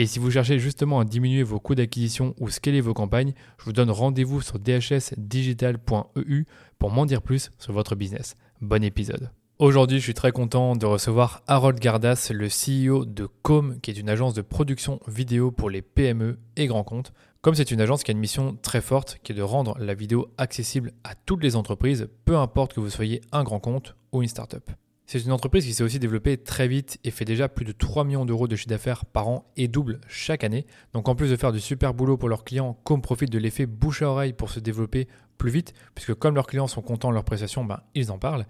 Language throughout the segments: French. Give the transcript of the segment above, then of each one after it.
Et si vous cherchez justement à diminuer vos coûts d'acquisition ou scaler vos campagnes, je vous donne rendez-vous sur dhsdigital.eu pour m'en dire plus sur votre business. Bon épisode. Aujourd'hui, je suis très content de recevoir Harold Gardas, le CEO de Com, qui est une agence de production vidéo pour les PME et grands comptes. Com, c'est une agence qui a une mission très forte, qui est de rendre la vidéo accessible à toutes les entreprises, peu importe que vous soyez un grand compte ou une start-up. C'est une entreprise qui s'est aussi développée très vite et fait déjà plus de 3 millions d'euros de chiffre d'affaires par an et double chaque année. Donc en plus de faire du super boulot pour leurs clients, Com profite de l'effet bouche à oreille pour se développer plus vite, puisque comme leurs clients sont contents de leurs prestations, ben, ils en parlent.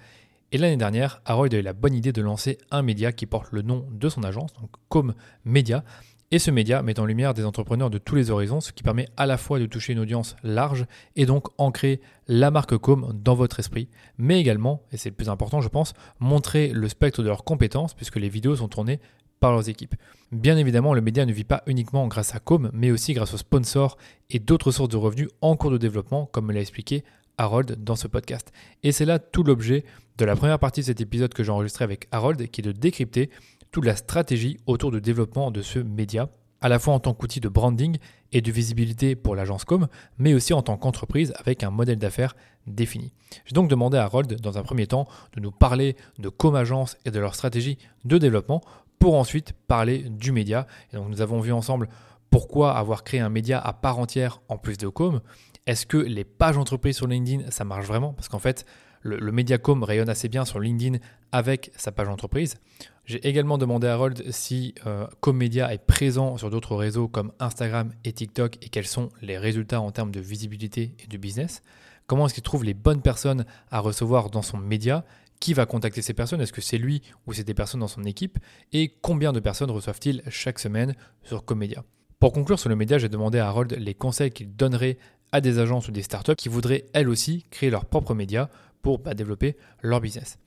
Et l'année dernière, Harold a eu la bonne idée de lancer un média qui porte le nom de son agence, donc Com Media, et ce média met en lumière des entrepreneurs de tous les horizons, ce qui permet à la fois de toucher une audience large et donc ancrer la marque Com dans votre esprit, mais également, et c'est le plus important je pense, montrer le spectre de leurs compétences puisque les vidéos sont tournées par leurs équipes. Bien évidemment, le média ne vit pas uniquement grâce à Com, mais aussi grâce aux sponsors et d'autres sources de revenus en cours de développement, comme me l'a expliqué Harold dans ce podcast. Et c'est là tout l'objet de la première partie de cet épisode que j'ai enregistré avec Harold, qui est de décrypter toute la stratégie autour du développement de ce média, à la fois en tant qu'outil de branding et de visibilité pour l'agence com, mais aussi en tant qu'entreprise avec un modèle d'affaires défini. J'ai donc demandé à Harold, dans un premier temps, de nous parler de com agence et de leur stratégie de développement pour ensuite parler du média. Donc nous avons vu ensemble pourquoi avoir créé un média à part entière en plus de com. Est-ce que les pages entreprises sur LinkedIn, ça marche vraiment? Parce qu'en fait, le, le Mediacom rayonne assez bien sur LinkedIn avec sa page entreprise. J'ai également demandé à Harold si euh, Comedia est présent sur d'autres réseaux comme Instagram et TikTok et quels sont les résultats en termes de visibilité et de business. Comment est-ce qu'il trouve les bonnes personnes à recevoir dans son média? Qui va contacter ces personnes? Est-ce que c'est lui ou c'est des personnes dans son équipe? Et combien de personnes reçoivent-ils chaque semaine sur Comedia Pour conclure sur le média, j'ai demandé à Harold les conseils qu'il donnerait à des agences ou des startups qui voudraient elles aussi créer leur propre média pour bah, développer leur business.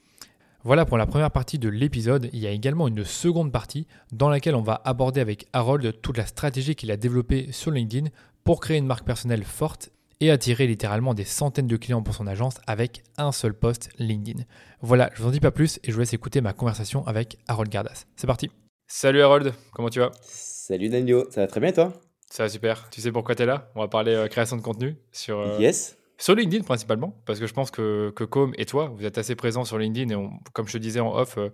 Voilà pour la première partie de l'épisode. Il y a également une seconde partie dans laquelle on va aborder avec Harold toute la stratégie qu'il a développée sur LinkedIn pour créer une marque personnelle forte et attirer littéralement des centaines de clients pour son agence avec un seul post LinkedIn. Voilà, je vous en dis pas plus et je vous laisse écouter ma conversation avec Harold Gardas. C'est parti. Salut Harold, comment tu vas? Salut Daniel, ça va très bien toi? Ça va super. Tu sais pourquoi tu es là? On va parler euh, création de contenu sur euh, Yes. Sur LinkedIn principalement, parce que je pense que, que Com et toi, vous êtes assez présents sur LinkedIn et comme je te disais en off, euh,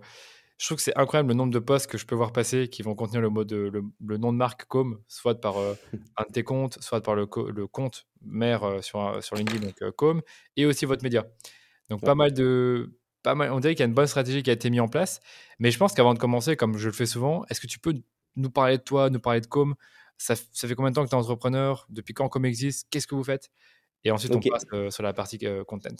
je trouve que c'est incroyable le nombre de posts que je peux voir passer qui vont contenir le, mot de, le, nom de marque Com, soit par euh, un de tes comptes, soit par le, le compte mère euh, sur, sur LinkedIn, donc Com, et aussi votre média. Donc pas mal de... Pas mal, on dirait qu'il y a une bonne stratégie qui a été mise en place, mais je pense qu'avant de commencer, comme je le fais souvent, est-ce que tu peux nous parler de toi, nous parler de Com ça, ça fait combien de temps que tu es entrepreneur? Depuis quand Com existe? Qu'est-ce que vous faites? Et ensuite, on passe sur la partie content.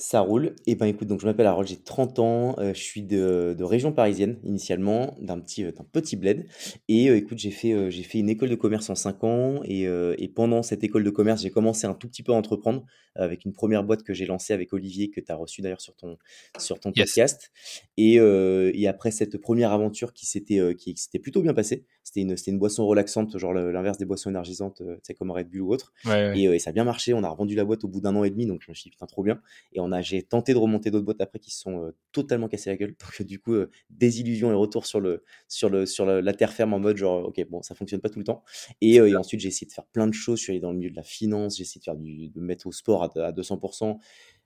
Ça roule. Et ben écoute, donc je m'appelle Harold, j'ai 30 ans, je suis de, de région parisienne initialement, d'un petit, d'un petit bled. Et écoute, j'ai fait, j'ai fait une école de commerce en 5 ans et, et pendant cette école de commerce, j'ai commencé un tout petit peu à entreprendre avec une première boîte que j'ai lancée avec Olivier, que tu as reçu d'ailleurs sur ton, sur ton podcast. Et, et après cette première aventure qui s'était, qui s'était plutôt bien passée, c'était une, c'était une boisson relaxante, genre l'inverse des boissons énergisantes, tu sais, comme Red Bull ou autre. Et, et, ça a bien marché, on a revendu la boîte au bout d'un an et demi, donc je me suis dit, putain, trop bien. Et on a, j'ai tenté de remonter d'autres boîtes après qui se sont totalement cassées la gueule. Donc du coup, désillusion et retour sur, le, sur, le, sur la, terre ferme en mode genre, ok, bon, ça fonctionne pas tout le temps. Et, et ensuite, j'ai essayé de faire plein de choses. Je suis allé dans le milieu de la finance, j'ai essayé de, faire du, de mettre au sport à, à 200%.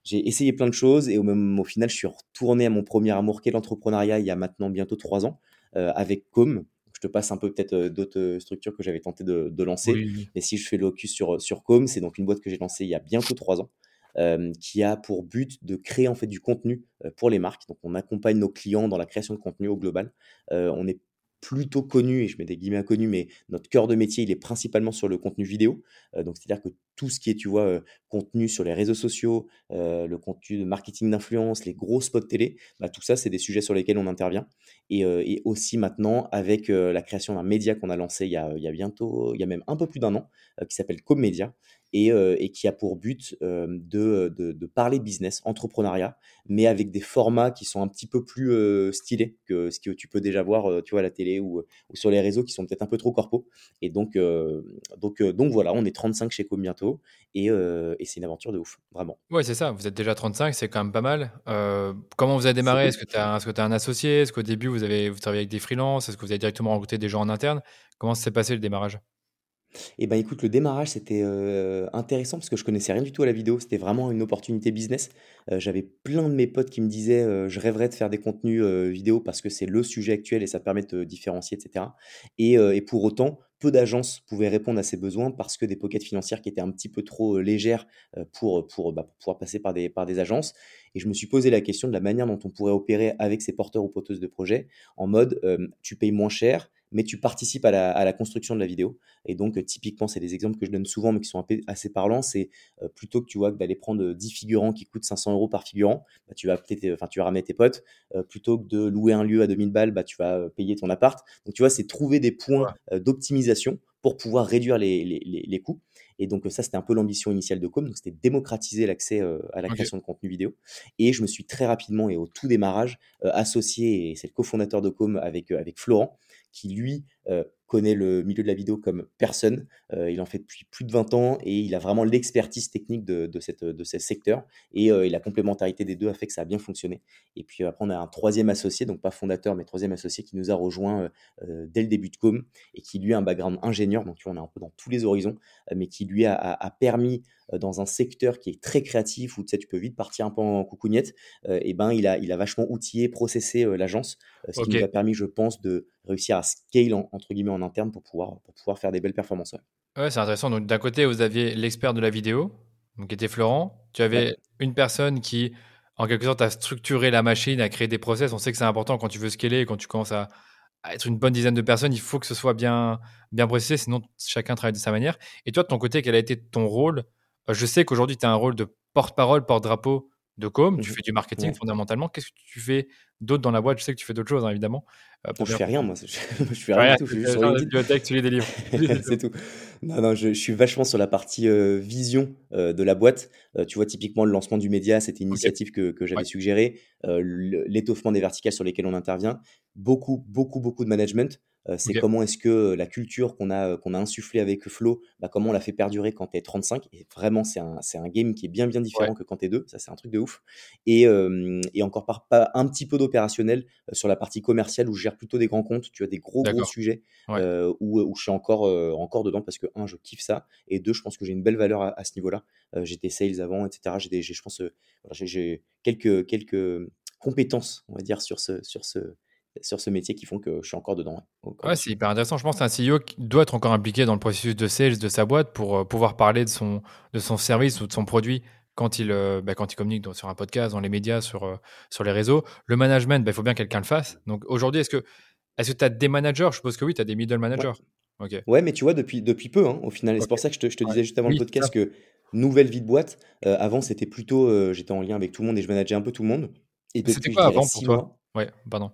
J'ai essayé plein de choses et au, même, au final, je suis retourné à mon premier amour qu'est l'entrepreneuriat il y a maintenant bientôt trois ans avec Com, je te passe un peu peut-être d'autres structures que j'avais tenté de, de lancer. Mais si je fais le locus sur, sur Com, c'est donc une boîte que j'ai lancée il y a bientôt trois ans qui a pour but de créer en fait du contenu pour les marques. Donc on accompagne nos clients dans la création de contenu au global. on est plutôt connu, et je mets des guillemets inconnus, mais notre cœur de métier, il est principalement sur le contenu vidéo. Donc, c'est-à-dire que tout ce qui est, tu vois, contenu sur les réseaux sociaux, le contenu de marketing d'influence, les gros spots télé, bah, tout ça, c'est des sujets sur lesquels on intervient. Et, aussi maintenant, avec la création d'un média qu'on a lancé il y a, bientôt, il y a même un peu plus d'un an, qui s'appelle Commedia, euh, et, qui a pour but euh, de, de, parler business, entrepreneuriat, mais avec des formats qui sont un petit peu plus euh, stylés que ce que tu peux déjà voir tu vois, à la télé ou, ou sur les réseaux qui sont peut-être un peu trop corpo. Et donc, donc, donc voilà, on est 35 chez Com bientôt et, et c'est une aventure de ouf, vraiment. Ouais, c'est ça, vous êtes déjà 35, c'est quand même pas mal. comment vous avez démarré? Est-ce que tu as, est un associé? Est-ce qu'au début vous avez vous travaillez avec des freelances? Est-ce que vous avez directement rencontré des gens en interne? Comment s'est passé le démarrage? Et ben écoute, le démarrage, c'était, intéressant parce que je connaissais rien du tout à la vidéo. C'était vraiment une opportunité business. j'avais plein de mes potes qui me disaient, «Je rêverais de faire des contenus, vidéo parce que c'est le sujet actuel et ça permet de te différencier» et cetera et pour autant, peu d'agences pouvaient répondre à ces besoins parce que des pockets financières qui étaient un petit peu trop, légères, pour, pour, bah, pour pouvoir passer par des par des agences et je me suis posé la question de la manière dont on pourrait opérer avec ces porteurs ou porteuses de projets en mode, tu payes moins cher mais tu participes à la, construction de la vidéo. Et donc, euh, typiquement, c'est des exemples que je donne souvent, mais qui sont assez parlants. C'est euh, plutôt que tu vois d'aller prendre 10 figurants qui coûtent 500 euros par figurant, bah, tu vas enfin, tu vas ramener tes potes. Euh, plutôt que de louer un lieu à 2000 balles, bah, tu vas payer ton appart. Donc, tu vois, c'est trouver des points d'optimisation pour pouvoir réduire les, coûts. Et donc ça, c'était un peu l'ambition initiale de Com. Donc c'était démocratiser l'accès à la création de contenu vidéo. Et je me suis très rapidement et au tout démarrage associé, et c'est le cofondateur de Com avec, avec Florent, qui lui euh, connaît le milieu de la vidéo comme personne. Euh, il en fait depuis plus de 20 ans et il a vraiment l'expertise technique de, de, cette, de ce secteur. Et, euh, et, la complémentarité des deux a fait que ça a bien fonctionné. Et puis après, on a un troisième associé, donc pas fondateur, mais troisième associé qui nous a rejoint dès le début de Com et qui lui a un background ingénieur. Donc tu vois, on est un peu dans tous les horizons, mais qui lui a, a, permis dans un secteur qui est très créatif où tu sais, tu peux vite partir un peu en coucougnette, et ben il a, il a vachement outillé, processé l'agence, ce qui nous a permis, je pense, de réussir à scale entre guillemets en interne pour pouvoir, pour pouvoir faire des belles performances. Ouais, c'est intéressant. Donc d'un côté, vous aviez l'expert de la vidéo, donc qui était Florent. Tu avais une personne qui, en quelque sorte, a structuré la machine, a créé des process. On sait que c'est important quand tu veux scaler, quand tu commences à, être une bonne dizaine de personnes, il faut que ce soit bien, bien processé, sinon chacun travaille de sa manière. Et toi, de ton côté, quel a été ton rôle? Euh, Je sais qu'aujourd'hui, tu as un rôle de porte-parole, porte-drapeau de com, tu mmh fais du marketing fondamentalement. Qu'est-ce que tu fais d'autre dans la boîte? Je sais que tu fais d'autres choses, hein, évidemment. Euh, je fais rien, moi. Je, je fais rien du tout. Je suis sur bibliothèque, tu lis des livres. c'est tout. Non, non, je, suis vachement sur la partie euh, vision euh, de la boîte. tu vois, typiquement, le lancement du média, c'était une initiative que, que j'avais suggérée. L'étoffement des verticales sur lesquelles on intervient. Beaucoup, beaucoup, beaucoup de management. Euh, c'est comment est-ce que la culture qu'on a, qu'on a insufflée avec Flow, bah, comment on l'a fait perdurer quand tu es 35. Et vraiment, c'est un, un, game qui est bien, bien différent que quand tu es deux. Ça, c'est un truc de ouf. Et, et encore par, pas un petit peu d'opérationnel sur la partie commerciale où je gère plutôt des grands comptes. Tu as des gros, gros sujets où, où, je suis encore, encore dedans parce que, un, je kiffe ça. Et deux, je pense que j'ai une belle valeur à, ce niveau-là. J'étais sales avant, etc. J'ai, je pense, j'ai quelques, quelques compétences, on va dire, sur ce, sur ce, sur ce métier qui font que je suis encore dedans. Ouais, c'est hyper intéressant. Je pense qu'un CEO doit être encore impliqué dans le processus de sales de sa boîte pour euh, pouvoir parler de son, de son service ou de son produit quand il, euh, bah, quand il communique sur un podcast, dans les médias, sur, euh, sur les réseaux. Le management, bah, il faut bien que quelqu'un le fasse. Donc aujourd'hui, est-ce que est-ce que tu as des managers? Je suppose que oui, tu as des middle managers. Ouais. ouais, mais tu vois, depuis, depuis peu, hein, au final. C'est pour ça que je te, je te disais juste avant le podcast que nouvelle vie de boîte. avant, c'était plutôt, j'étais en lien avec tout le monde et je manageais un peu tout le monde. Et c'était quoi avant pour toi? Ouais, pardon.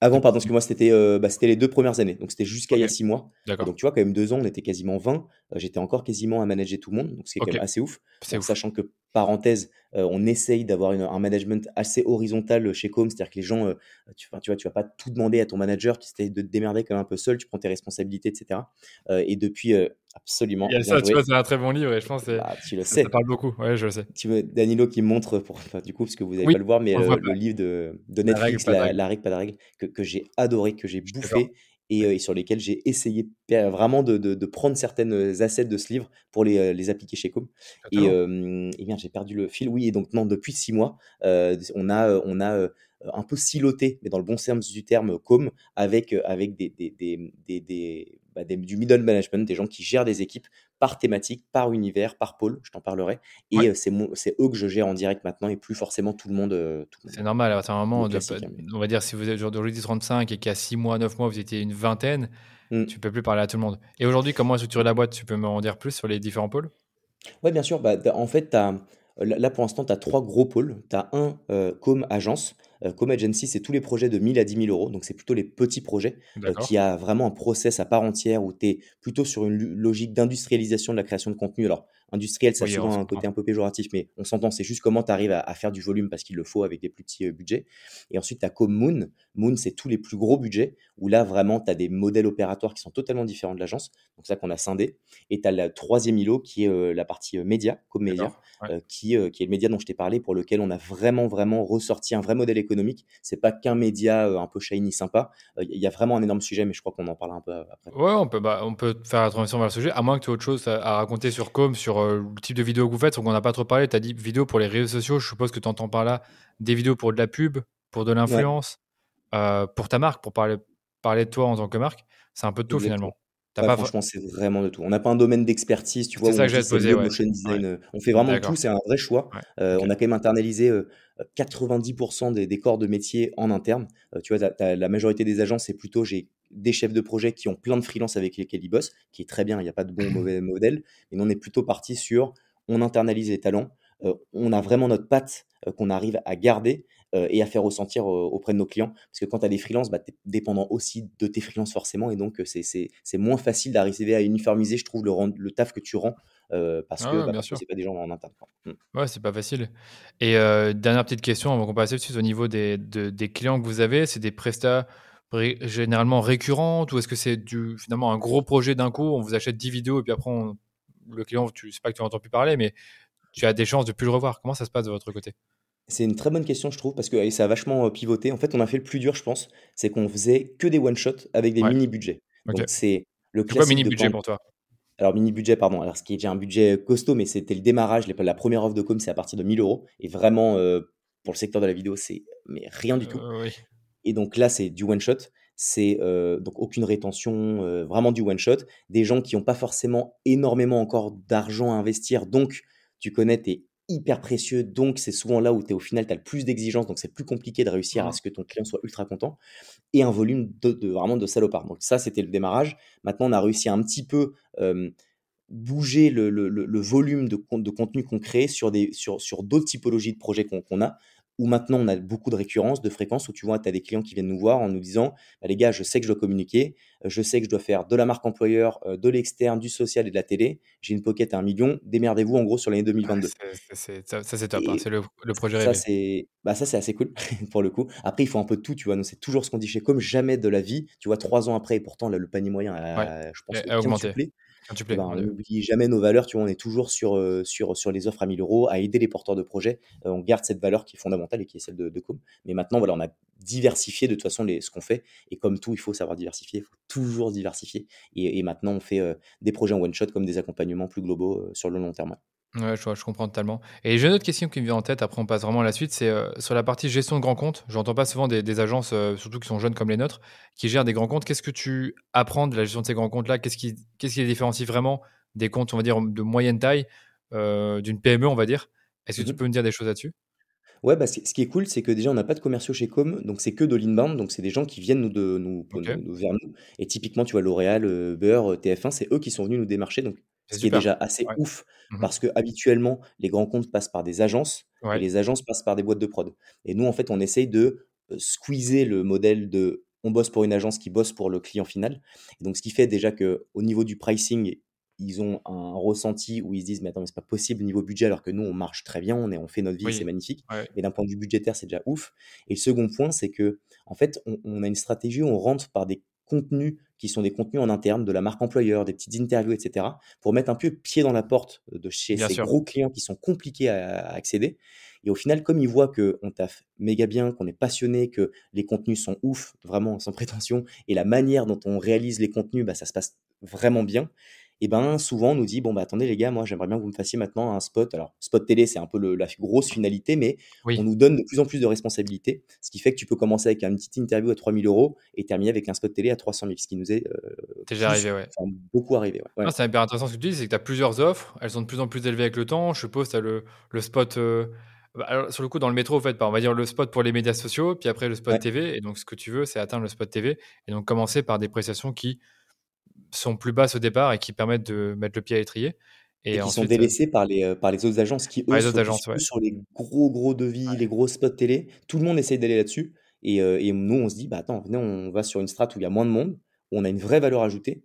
Avant, pardon, parce que moi, c'était euh, bah, les deux premières années. Donc, c'était jusqu'à il y a six mois. Donc, tu vois, quand même deux ans, on était quasiment 20. Euh, j'étais encore quasiment à manager tout le monde. Donc, c'est quand même assez ouf. Sachant que, parenthèse, euh, on essaye d'avoir un management assez horizontal chez Com. C'est-à-dire que les gens, tu, tu vois, tu vas pas tout demander à ton manager qui essaie de te démerder quand même un peu seul. Tu prends tes responsabilités, etc. et depuis, absolument. Il y a ça, tu vois, c'est un très bon livre et je pense que bah, tu le sais. Ça parle beaucoup. Ouais, je le sais. Tu veux, Danilo qui montre, pour, du coup, parce que vous n'allez pas le voir, mais le, livre de, de Netflix, La, règle, pas de règle, que, que j'ai adoré, que j'ai bouffé et, et, sur lesquels j'ai essayé vraiment de, de, de, prendre certaines assets de ce livre pour les, les appliquer chez Com. Et, et, bien, j'ai perdu le fil. Oui, et donc, non, depuis six mois, on a, on a un peu siloté, mais dans le bon sens du terme, Com, avec, avec des, des, des, des bah, du middle management, des gens qui gèrent des équipes par thématique, par univers, par pôle, je t'en parlerai. Et c'est eux que je gère en direct maintenant et plus forcément tout le monde. c'est normal, c'est un moment, hein, on va dire, si vous êtes aujourd'hui 35 et qu'il y a 6 mois, 9 mois, vous étiez une vingtaine, mmh. tu peux plus parler à tout le monde. Et aujourd'hui, comment est structurée la boîte? Tu peux me en dire plus sur les différents pôles? Oui, bien sûr. Bah, en fait, tu as Là, pour l'instant, tu as trois gros pôles. Tu as un euh, com agence. Euh, com agency, c'est tous les projets de 1000 à 10 000 euros. Donc, c'est plutôt les petits projets euh, qui a vraiment un process à part entière où tu es plutôt sur une logique d'industrialisation de la création de contenu. Alors, industriel, ça a souvent un côté un peu péjoratif, mais on s'entend, c'est juste comment tu arrives à, faire du volume parce qu'il le faut avec des plus petits budgets. Et ensuite, tu as comme Moon. Moon, c'est tous les plus gros budgets où là, vraiment, tu as des modèles opératoires qui sont totalement différents de l'agence. Donc, ça qu'on a scindé. Et tu as le troisième îlot qui est la partie média, comme média, qui, qui est le média dont je t'ai parlé, pour lequel on a vraiment, vraiment ressorti un vrai modèle économique. C'est pas qu'un média un peu shiny, sympa. Il y a vraiment un énorme sujet, mais je crois qu'on en parlera un peu après. Ouais, on peut, bah, on peut faire la transition vers le sujet, à moins que tu aies autre chose à, raconter sur Com, sur le type de vidéo que vous faites. Donc, on n'a pas trop parlé. Tu as dit vidéo pour les réseaux sociaux. Je suppose que tu entends par là des vidéos pour de la pub, pour de l'influence, pour ta marque, pour parler, parler de toi en tant que marque. C'est un peu de tout finalement franchement, c'est vraiment de tout. On n'a pas un domaine d'expertise, tu vois. C'est ça que j'ai posé. design. Euh, on fait vraiment tout. C'est un vrai choix. Euh, on a quand même internalisé 90% euh, des, corps de métier en interne. tu vois, la majorité des agences, c'est plutôt j'ai des chefs de projet qui ont plein de freelance avec lesquels ils bossent, qui est très bien. Il n'y a pas de bon ou mauvais modèle. Mais on est plutôt parti sur on internalise les talents. on a vraiment notre patte qu'on arrive à garder euh, et à faire ressentir auprès de nos clients. Parce que quand tu as des freelances, bah, tu es dépendant aussi de tes freelances forcément. Et donc, euh, c'est moins facile d'arriver à uniformiser, je trouve, le, le taf que tu rends. Euh, parce que bah, c'est pas des gens en interne. Mmh. Ouais, c'est pas facile. Et dernière petite question avant qu'on passe dessus, au niveau des, des clients que vous avez, c'est des prestats généralement récurrentes ou est-ce que c'est du finalement un gros projet d'un coup, on vous achète 10 vidéos et puis après le client, tu sais pas que tu n'entends plus parler, mais tu as des chances de plus le revoir. Comment ça se passe de votre côté? C'est une très bonne question, je trouve, parce que ça a vachement euh, pivoté. En fait, on a fait le plus dur, je pense, c'est qu'on faisait que des one-shots avec des mini-budgets. Donc, c'est le quoi mini-budget pour toi? Alors, mini-budget, pardon. Alors, ce qui est déjà un budget costaud, mais c'était le démarrage. La première offre de com, c'est à partir de 1000 euros. Et vraiment, euh, pour le secteur de la vidéo, c'est mais rien du tout. Euh, et donc là, c'est du one-shot. C'est donc aucune rétention, vraiment du one-shot. Des gens qui n'ont pas forcément énormément encore d'argent à investir. Donc, tu connais, tes hyper précieux, donc c'est souvent là où tu es au final, tu as le plus d'exigences, donc c'est plus compliqué de réussir à mmh. ce que ton client soit ultra content, et un volume de, vraiment de salopard. Donc ça, c'était le démarrage. Maintenant, on a réussi à un petit peu bouger le, volume de, de contenu qu'on crée sur, des, sur, sur d'autres typologies de projets qu'on a où maintenant on a beaucoup de récurrence, de fréquence, où tu vois, tu as des clients qui viennent nous voir en nous disant bah, les gars, je sais que je dois communiquer, je sais que je dois faire de la marque employeur, euh, de l'externe, du social et de la télé. J'ai une pocket à un million, démerdez-vous en gros sur l'année 2022. ça, c'est top, hein, c'est le, projet ça, c'est bah, Ça, c'est assez cool pour le coup. Après, il faut un peu de tout, tu vois. C'est toujours ce qu'on dit chez Comme jamais de la vie. Tu vois, trois ans après, et pourtant, le panier moyen a, je pense, augmenté. Eh ben, on n'oublie jamais nos valeurs, tu vois, on est toujours sur, euh, sur, sur les offres à 1000 euros, à aider les porteurs de projets. Euh, on garde cette valeur qui est fondamentale et qui est celle de, de Com. Mais maintenant, voilà, on a diversifié de toute façon les, ce qu'on fait. Et comme tout, il faut savoir diversifier, il faut toujours diversifier. Et, maintenant, on fait euh, des projets en one-shot comme des accompagnements plus globaux sur le long terme. Ouais, je, je, comprends totalement. Et j'ai une autre question qui me vient en tête, après on passe vraiment à la suite, c'est euh, sur la partie gestion de grands comptes. J'entends pas souvent des, agences, euh, surtout qui sont jeunes comme les nôtres, qui gèrent des grands comptes. Qu'est-ce que tu apprends de la gestion de ces grands comptes-là? Qu'est-ce qui, qu'est-ce qui les différencie vraiment des comptes, on va dire, de moyenne taille, euh, d'une PME, on va dire? Est-ce que tu mmh peux me dire des choses là-dessus? Ouais, bah, ce qui est cool, c'est que déjà, on n'a pas de commerciaux chez Com, donc c'est que de l'inbound, donc c'est des gens qui viennent nous de, nous, vers nous. Et typiquement, tu vois, L'Oréal, Beurre, TF1, c'est eux qui sont venus nous démarcher. Donc ce qui est déjà assez ouf, mmh parce que habituellement, les grands comptes passent par des agences, et les agences passent par des boîtes de prod. Et nous, en fait, on essaye de squeezer le modèle de on bosse pour une agence qui bosse pour le client final. Et donc, ce qui fait déjà que au niveau du pricing, ils ont un ressenti où ils se disent mais attends mais c'est pas possible niveau budget alors que nous on marche très bien on est on fait notre vie c'est magnifique mais d'un point de vue budgétaire c'est déjà ouf et le second point c'est que en fait on, on, a une stratégie où on rentre par des contenus qui sont des contenus en interne, de la marque employeur, des petites interviews, etc., pour mettre un peu pied dans la porte de chez ces gros clients qui sont compliqués à, accéder. Et au final, comme ils voient qu'on taffe méga bien, qu'on est passionné, que les contenus sont ouf, vraiment sans prétention, et la manière dont on réalise les contenus, bah, ça se passe vraiment bien, et ben souvent on nous dit bon bah attendez les gars, moi j'aimerais bien que vous me fassiez maintenant un spot. Alors spot télé c'est un peu le- la grosse finalité, mais on nous donne de plus en plus de responsabilités, ce qui fait que tu peux commencer avec une petite interview à 3000 euros et terminer avec un spot télé à 300 000, ce qui nous est euh, déjà plus, arrivé, ouais. enfin beaucoup arrivé. Ouais. C'est hyper intéressant ce que tu dis, c'est que tu as plusieurs offres, elles sont de plus en plus élevées avec le temps. Je suppose tu as le, le spot, euh, bah, alors, sur le coup, dans le métro, en fait, on va dire le spot pour les médias sociaux, puis après le spot Ouais. TV. Et donc, ce que tu veux, c'est atteindre le spot TV. Et donc, commencer par des prestations qui sont plus basses au départ et qui permettent de mettre le pied à l'étrier. Et Et qui sont ensuite, euh, délaissés par les, euh, par les autres agences qui, eux, les focusent agences, ouais. sur les gros, gros devis, les gros spots télé. Tout le monde essaye d'aller là-dessus. Et, euh, et nous, on se dit, bah attends, venez, on va sur une strate où il y a moins de monde, où on a une vraie valeur ajoutée.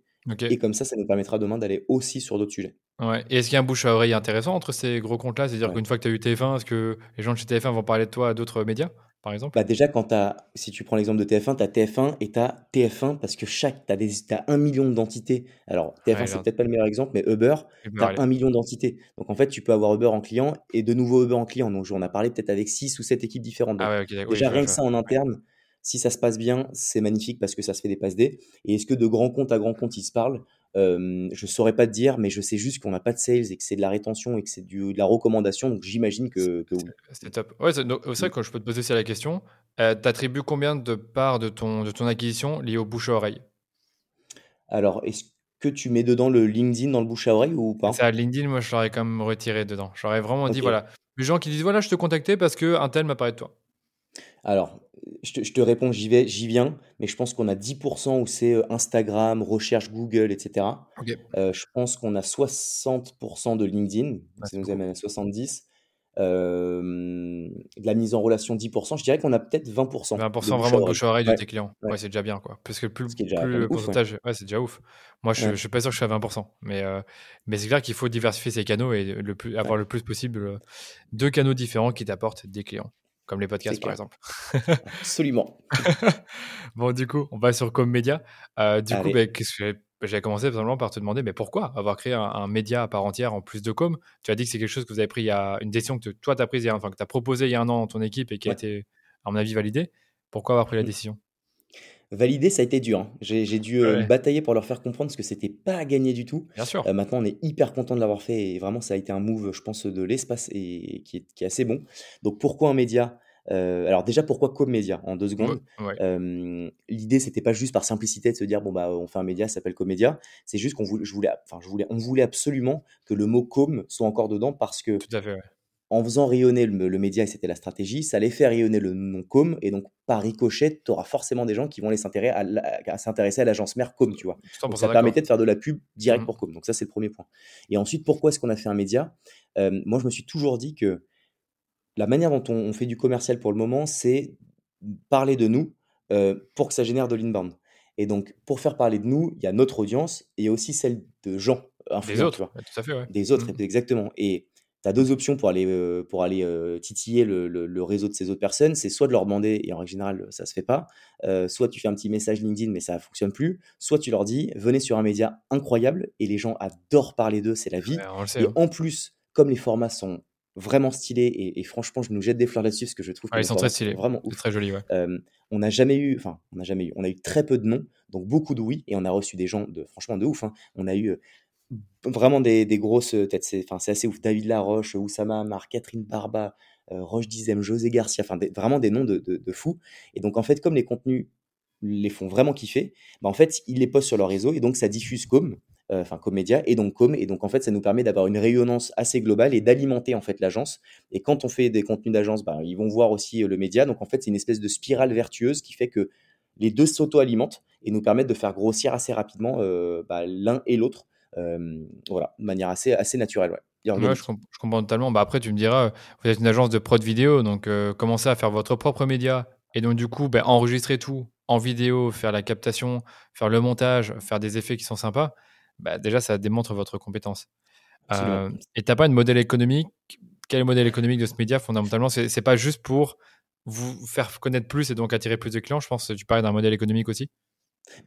Et comme ça, ça nous permettra demain d'aller aussi sur d'autres sujets. Ouais. Et est-ce qu'il y a un bouche à oreille intéressant entre ces gros comptes-là? C'est-à-dire Ouais. qu'une fois que tu as eu TF1, est-ce que les gens de chez TF1 vont parler de toi à d'autres médias, par exemple? Bah déjà, quand t'as, si tu prends l'exemple de TF1, tu as TF1 et tu as TF1 parce que chaque, tu as, as un million d'entités. Alors, TF1, Ouais, c'est peut-être pas le meilleur exemple, mais Uber, tu as un million d'entités. Donc, en fait, tu peux avoir Uber en client et de nouveau Uber en client. Donc, on a parlé peut-être avec six ou sept équipes différentes. Ah ouais, oui, déjà, rien que ça en interne, si ça se passe bien, c'est magnifique parce que ça se fait des passes D. Et est-ce que de grand compte à grand compte, ils se parlent? Euh, Je saurais pas te dire, mais je sais juste qu'on n'a pas de sales et que c'est de la rétention et que c'est du- de la recommandation. Donc, j'imagine que, que oui. C'est top. Ouais, c'est vrai Mm. que je peux te poser aussi la question. Euh, tu attribues combien de parts de ton, de ton acquisition liées au bouche à oreille? Alors, est-ce que tu mets dedans le LinkedIn dans le bouche à oreille ou pas? ça, LinkedIn, moi, je l'aurais quand même retiré dedans. J'aurais vraiment dit, voilà, les gens qui disent, voilà, je te contactais parce que un tel m'a parlé de toi. Alors, je te, je te réponds, j'y vais, j'y viens, mais je pense qu'on a 10% où c'est euh, Instagram, recherche Google, etc. Euh, je pense qu'on a 60% de LinkedIn, ça nous amène à 70. Euh, de la mise en relation 10%, je dirais qu'on a peut-être 20% 20% de bouche à vraiment de bouche à oreille de Ouais, tes clients. ouais. Ouais, c'est déjà bien, quoi. Parce que plus, le ouf, pourcentage, ouais, c'est déjà ouf. Moi, je, suis pas sûr que je suis à 20%. Mais, euh, mais c'est clair qu'il faut diversifier ses canaux et le plus, avoir le plus possible euh, deux canaux différents qui t'apportent des clients. Comme les podcasts, par exemple. Absolument. Bon, du coup, on va sur Commedia. Euh, du coup, Allez. qu'est-ce que j'avais commencé simplement par te demander, mais pourquoi avoir créé un, un média à part entière en plus de com? Tu as dit que c'est quelque chose que vous avez pris il y a une décision que toi, tu as prise, il y a, enfin, que tu as proposé il y a un an dans ton équipe et qui a été, à mon avis, validée. Pourquoi avoir pris la Mm. décision? Valider, ça a été dur. hein. J'ai dû euh, me batailler pour leur faire comprendre que c'était pas à gagner du tout. bien sûr. Euh, maintenant, on est hyper content de l'avoir fait et vraiment, ça a été un move, je pense, de l'espace et, et qui, est, qui est assez bon. Donc, pourquoi un média Euh, Alors, déjà, pourquoi Comédia En deux secondes? ouais. Euh, L'idée, c'était pas juste par simplicité de se dire bon bah on fait un média, ça s'appelle Comédia. C'est juste qu'on voulait, je voulais, enfin je voulais, on voulait absolument que le mot com soit encore dedans parce que Tout à fait, ouais. En faisant rayonner le, le média, et c'était la stratégie, ça allait faire rayonner le nom com et donc par ricochet, tu auras forcément des gens qui vont s'intéresser à, l'agence mère com, tu vois. Donc 100% ça permettait de faire de la pub direct Mhm. pour com. Donc ça c'est le premier point. Et ensuite, pourquoi est-ce qu'on a fait un média? Euh, Moi, je me suis toujours dit que la manière dont on, on fait du commercial pour le moment, c'est parler de nous euh, pour que ça génère de l'inbound. Et donc, pour faire parler de nous, il y a notre audience et aussi celle de gens Des tu autres, vois. tout à fait, ouais. Des autres, Mhm. exactement. Et tu as deux options pour aller, euh, pour aller euh, titiller le, le- le réseau de ces autres personnes. C'est soit de leur demander, et en règle générale, ça se fait pas, euh, soit tu fais un petit message LinkedIn, mais ça fonctionne plus, soit tu leur dis, venez sur un média incroyable, et les gens adorent parler d'eux, c'est la vie. Ouais, sait. Et hein. en plus, comme les formats sont vraiment stylés, et, et franchement, je nous jette des fleurs là-dessus, parce que je trouve que Ouais, ils sont très stylés. vraiment ouf. très joli, ouais. On n'a jamais eu, enfin, on n'a jamais eu, on a eu très peu de noms, donc beaucoup de oui, et on a reçu des gens de, franchement, de ouf. hein. On a eu vraiment des, grosses têtes, c'est, assez ouf. David Laroche, Oussama Amar, Catherine Barba, euh, Roche Dizem, José Garcia, enfin, vraiment des noms de, de, fous. Et donc, en fait, comme les contenus les font vraiment kiffer, bah, en fait, ils les postent sur leur réseau, et donc ça diffuse comme, euh, enfin, comme média, et donc comme, et donc en fait, ça nous permet d'avoir une rayonnance assez globale et d'alimenter en fait l'agence. Et quand on fait des contenus d'agence, bah, ils vont voir aussi euh, le média. Donc en fait, c'est une espèce de spirale vertueuse qui fait que les deux s'auto-alimentent et nous permettent de faire grossir assez rapidement euh, bah, l'un et l'autre. Voilà, de manière assez, assez naturelle ouais, je, organique. comp- je comprends totalement. Bah, après, tu me diras, vous êtes une agence de prod vidéo, donc euh, commencez à faire votre propre média et donc du coup, bah, enregistrer tout en vidéo, faire la captation, faire le montage, faire des effets qui sont sympas. Bah, déjà, ça démontre votre compétence. Euh, et t'as pas de modèle économique? Quel est le modèle économique de ce média fondamentalement? C'est c'est pas juste pour vous faire connaître plus et donc attirer plus de clients. Je pense que tu parlais d'un modèle économique aussi.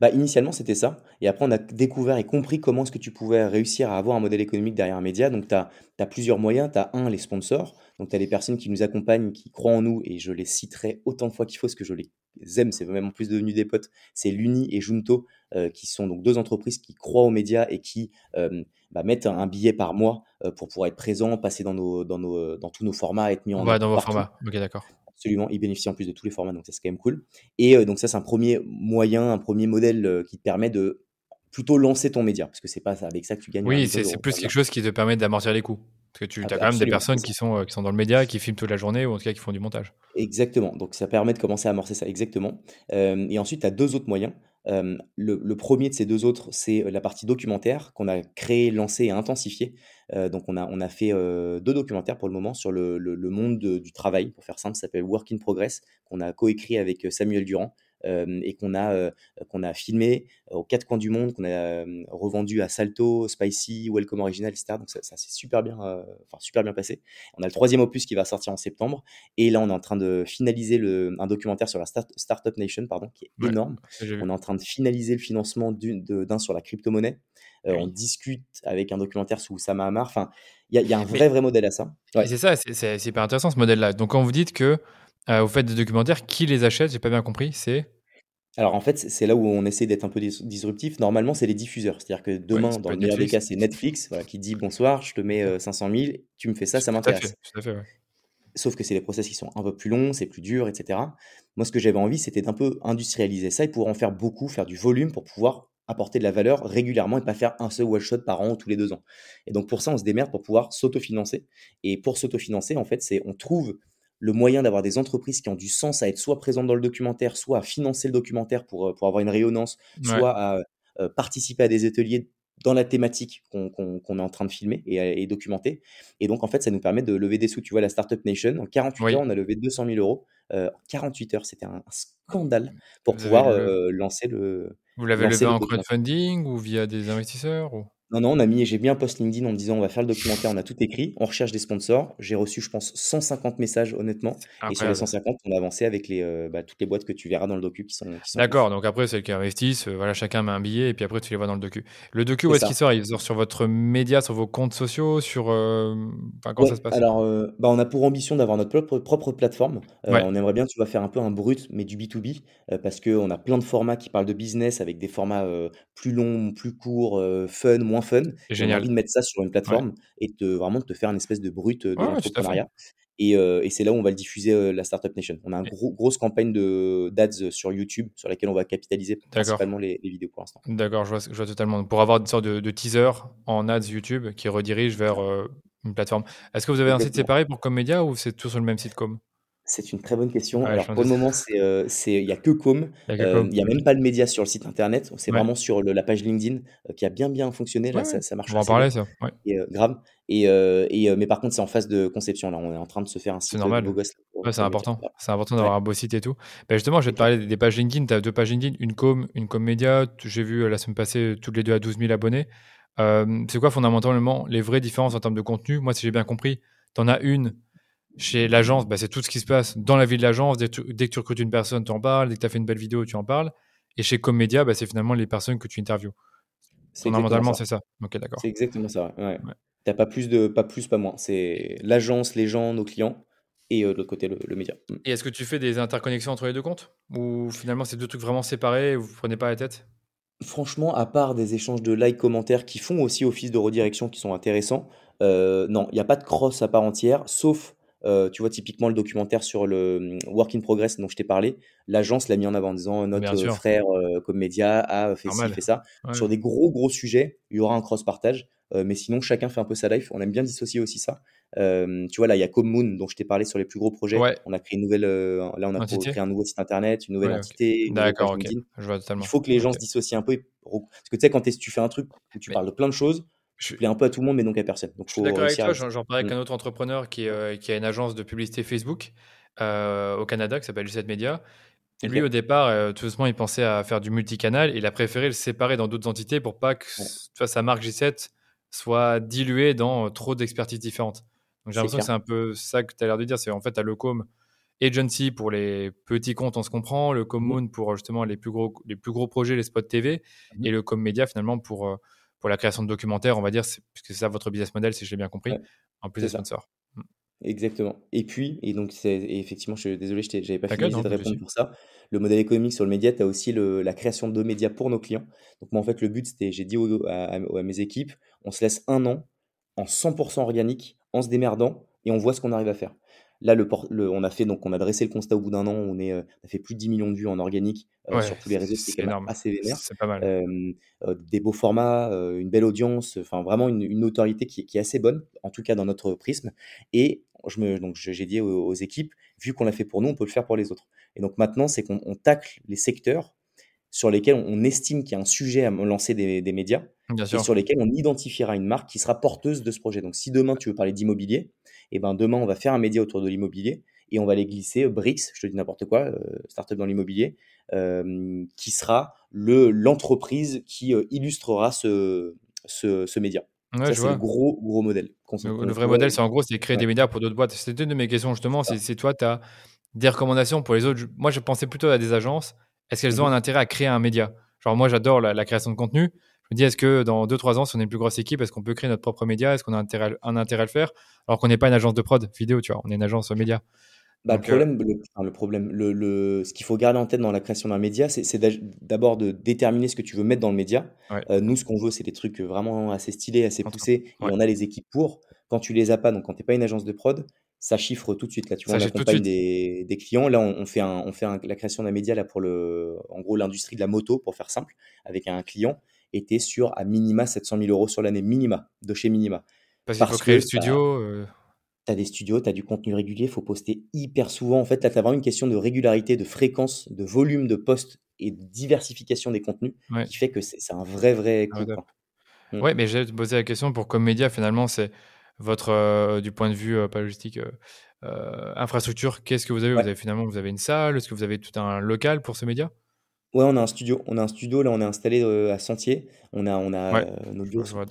Bah, initialement, c'était ça. Et après, on a découvert et compris comment est-ce que tu pouvais réussir à avoir un modèle économique derrière un média. Donc, tu as, plusieurs moyens. Tu as un, les sponsors. Donc, tu as les personnes qui nous accompagnent, qui croient en nous. Et je les citerai autant de fois qu'il faut, parce que je les, aiment, c'est même en plus devenu des potes, c'est Luni et Junto, qui sont donc deux entreprises qui croient aux médias et qui bah, mettent un billet par mois pour pouvoir être présents, passer dans, nos, dans, nos, dans tous nos formats, être mis en ouais, dans vos formats, ok, d'accord. Absolument, ils bénéficient en plus de tous les formats, donc ça c'est quand même cool. Et donc ça c'est un premier moyen, un premier modèle qui te permet de plutôt lancer ton média, parce que c'est pas avec ça que tu gagnes. Oui, c'est plus quelque chose qui te permet d'amortir les coûts. Parce que tu ah as quand même des personnes qui sont, euh, qui sont dans le média, qui filment toute la journée, ou en tout cas qui font du montage. Exactement, donc ça permet de commencer à amorcer ça, exactement. Euh, et ensuite, tu as deux autres moyens. Euh, le, premier de ces deux autres, c'est la partie documentaire qu'on a créé, lancé et intensifié. donc on a, on a fait deux documentaires pour le moment sur le, le monde du travail, pour faire simple, ça s'appelle Work in Progress, qu'on a coécrit avec Samuel Durand. Et qu'on a, qu'on a filmé aux quatre coins du monde, qu'on a revendu à Salto, Spicy, Welcome Original, etc. Donc ça, ça s'est super bien, enfin super bien passé. On a le troisième opus qui va sortir en septembre, et là on est en train de finaliser le, un documentaire sur la start, Startup Nation, pardon, qui est énorme. On est en train de finaliser le financement d'un sur la crypto-monnaie. On discute avec un documentaire sous Oussama Hamar. Enfin, il y, y, a un vrai, vrai modèle à ça. C'est ça, c'est hyper intéressant ce modèle-là. Donc, quand vous dites que euh, vous faites des documentaires, qui les achète J'ai pas bien compris. C'est alors en fait, c'est là où on essaie d'être un peu disruptif. Normalement, c'est les diffuseurs. C'est-à-dire que demain, dans le meilleur des cas, c'est Netflix qui dit bonsoir, je te mets 500 000, tu me fais ça, ça m'intéresse. Sauf que c'est des process qui sont un peu plus longs, c'est plus dur, etc. Moi, ce que j'avais envie, c'était d'un peu industrialiser ça et pouvoir en faire beaucoup, faire du volume pour pouvoir apporter de la valeur régulièrement et pas faire un seul one shot par an ou tous les deux ans. Et donc pour ça, on se démerde pour pouvoir s'autofinancer. Et pour s'autofinancer, en fait, c'est on trouve le moyen d'avoir des entreprises qui ont du sens à être soit présentes dans le documentaire, soit à financer le documentaire pour, euh, pour avoir une rayonnance, soit à euh, participer à des ateliers dans la thématique qu'on est en train de filmer et, documenter. Et donc, en fait, ça nous permet de lever des sous. Tu vois, la Startup Nation, en 48 heures, on a levé 200 000 euros. Euh, en 48 heures, c'était un, scandale pour pouvoir lancer le. Vous l'avez levé en crowdfunding ou via des investisseurs ou... Non, non, on a mis, j'ai mis un post LinkedIn en me disant on va faire le documentaire, on a tout écrit, on recherche des sponsors. J'ai reçu, je pense, 150 messages honnêtement. Et sur les 150, on a avancé avec les, euh, bah, toutes les boîtes que tu verras dans le docu qui sont. D'accord, donc après, c'est qui investissent, euh, voilà, chacun met un billet et puis après, tu les vois dans le docu. Le docu, où est-ce qu'il sort? Il sort sur votre média, sur vos comptes sociaux, sur. Euh, enfin, comment ça se passe? Alors, bah, on a pour ambition d'avoir notre propre, propre plateforme. On aimerait bien, tu vas faire un peu un brut, mais du B2B, parce qu'on a plein de formats qui parlent de business avec des formats plus longs, plus courts, fun, moins fun. Génial envie de mettre ça sur une plateforme et de vraiment de te faire une espèce de brut de l'entrepreneuriat. Et, et c'est là où on va le diffuser la Startup Nation. On a une grosse campagne de d'ads sur YouTube sur laquelle on va capitaliser principalement les, vidéos pour l'instant. D'accord, je vois, je vois, totalement. Pour avoir une sorte de, teaser en ads YouTube qui redirige vers une plateforme. Est-ce que vous avez un site séparé pour Comedia ou c'est tout sur le même site Com c'est une très bonne question. Alors pour le moment, c'est, euh, il n'y a que Com. Il n'y a, même pas de média sur le site internet. C'est vraiment sur la page LinkedIn euh, qui a bien bien fonctionné. Là, ça, marche. On va en parler, ça. Et, euh, grave. Et, et mais par contre, c'est en phase de conception. Là, on est en train de se faire un site. C'est normal. c'est important. C'est important d'avoir un beau site et tout. Bah, justement, je vais te parler des pages LinkedIn. Tu as deux pages LinkedIn, une com, une com média. J'ai vu la semaine passée toutes les deux à 12 000 abonnés. c'est quoi fondamentalement les vraies différences en termes de contenu? Moi, si j'ai bien compris, tu en as une chez l'agence, bah, c'est tout ce qui se passe dans la vie de l'agence. Dès, que tu recrutes une personne, tu en parles. Dès que tu as fait une belle vidéo, tu en parles. Et chez Comédia, bah, c'est finalement les personnes que tu interviews. Fondamentalement, c'est ça. Ok, d'accord. C'est exactement ça. Ouais. Tu n'as pas plus, de, pas plus, pas moins. C'est l'agence, les gens, nos clients et euh, de l'autre côté, le, média. Mm. Et est-ce que tu fais des interconnexions entre les deux comptes? Ou finalement, c'est deux trucs vraiment séparés et vous ne prenez pas la tête? Franchement, à part des échanges de likes, commentaires qui font aussi office de redirection qui sont intéressants, euh, non, il n'y a pas de cross à part entière, sauf euh, tu vois, typiquement, le documentaire sur le hum, Work in Progress dont je t'ai parlé, l'agence l'a mis en avant en disant notre frère euh, comme média a fait ci, fait ça. Sur des gros, gros sujets, il y aura un cross-partage. Euh, mais sinon, chacun fait un peu sa life. On aime bien dissocier aussi ça. tu vois, là, il y a Commune dont je t'ai parlé sur les plus gros projets. On a créé une nouvelle, là, on a créé un nouveau site internet, une nouvelle entité. D'accord, ok. Je vois totalement. Il faut que les gens se dissocient un peu. Parce que tu sais, quand tu fais un truc où tu parles de plein de choses, je plais un peu à tout le monde, mais donc à personne. Donc, je suis d'accord avec toi. J'en parlais avec mm. un autre entrepreneur qui, euh, qui, a une agence de publicité Facebook euh, au Canada qui s'appelle G7 Media. Lui, au départ, euh, tout doucement, il pensait à faire du multicanal. Il a préféré le séparer dans d'autres entités pour pas que sa marque G7 soit diluée dans trop d'expertises différentes. Donc j'ai l'impression que c'est un peu ça que tu as l'air de dire. C'est en fait, tu as le com agency pour les petits comptes, on se comprend, le com moon mm. pour justement les plus gros, les plus gros projets, les spots TV, mm. et le com média finalement pour pour la création de documentaires, on va dire, puisque c'est ça votre business model, si j'ai bien compris, en plus des sponsors. Mmh. Exactement. Et puis, et donc, c'est, effectivement, je suis désolé, je j'avais pas non, de répondre pour ça. Le modèle économique sur le média, tu as aussi le- la création de médias pour nos clients. Donc, moi, en fait, le but, c'était, j'ai dit au- à- à mes équipes, on se laisse un an en 100% organique, en se démerdant, et on voit ce qu'on arrive à faire. Là, le, por- le- on a fait, donc, on a dressé le constat au bout d'un an, on, est, euh, on a fait plus de 10 millions de vues en organique euh, Ouais, sur tous les réseaux, c'est quand même assez vénère. C'est pas mal. Euh, des beaux formats, une belle audience, enfin vraiment une, une notoriété qui, qui est assez bonne, en tout cas dans notre prisme. Et je me, donc j'ai dit aux, aux équipes, vu qu'on l'a fait pour nous, on peut le faire pour les autres. Et donc maintenant, c'est qu'on on tacle les secteurs sur lesquels on, on estime qu'il y a un sujet à lancer des, des médias Bien et sûr. sur lesquels on identifiera une marque qui sera porteuse de ce projet. Donc si demain tu veux parler d'immobilier, et ben demain on va faire un média autour de l'immobilier et on va les glisser euh, Brix, je te dis n'importe quoi, euh, startup dans l'immobilier, euh, qui sera le l'entreprise qui euh, illustrera ce, ce, ce média. Ouais, c'est le gros, gros modèle. Le, le vrai modèle, c'est en gros, c'est créer Ouais. des médias pour d'autres boîtes. C'était une de mes questions justement. C'est toi, tu as des recommandations pour les autres. Moi, je pensais plutôt à des agences. Est-ce qu'elles ont Mhm. un intérêt à créer un média? Genre, moi, j'adore la, la création de contenu. Je me dis, est-ce que dans 2-3 ans, si on est une plus grosse équipe, est-ce qu'on peut créer notre propre média? Est-ce qu'on a intérêt, à- un intérêt à le faire? Alors qu'on n'est pas une agence de prod vidéo, tu vois, on est une agence média. Bah, le euh, problème, le, enfin, le problème, le, le- ce qu'il faut garder en tête dans la création d'un média, c'est d'abord de déterminer ce que tu veux mettre dans le média. Ouais. Euh, nous, ce qu'on veut, c'est des trucs vraiment assez stylés, assez poussés, et on a les équipes pour. Quand tu les as pas, donc quand tu n'es pas une agence de prod, ça chiffre tout de suite. Là, tu vois, Ça on accompagne des, des clients. Là, on, on fait, un, on fait un- la création d'un média là, pour le, en gros l'industrie de la moto, pour faire simple, avec un client, était sur à minima 700 000 euros sur l'année, minima, de chez minima. parce qu'il faut Parce créer le studio. euh, tu as des studios, tu as du contenu régulier, il faut poster hyper souvent. En fait, là, tu as vraiment une question de régularité, de fréquence, de volume de posts et de diversification des contenus ouais. qui fait que c'est un vrai, vrai Ah, coup. ouais. Mm. Ouais, mais j'allais te poser la question pour comme média, finalement, c'est votre, euh, du point de vue, euh, pas logistique, euh, euh, infrastructure, qu'est-ce que vous avez? Vous avez finalement, vous avez une salle Est-ce que vous avez tout un local pour ce média? Ouais, on a un studio. On a un studio, là, on est installé euh, à Sentier. On a, on a Ouais, euh, nos bureaux sont là.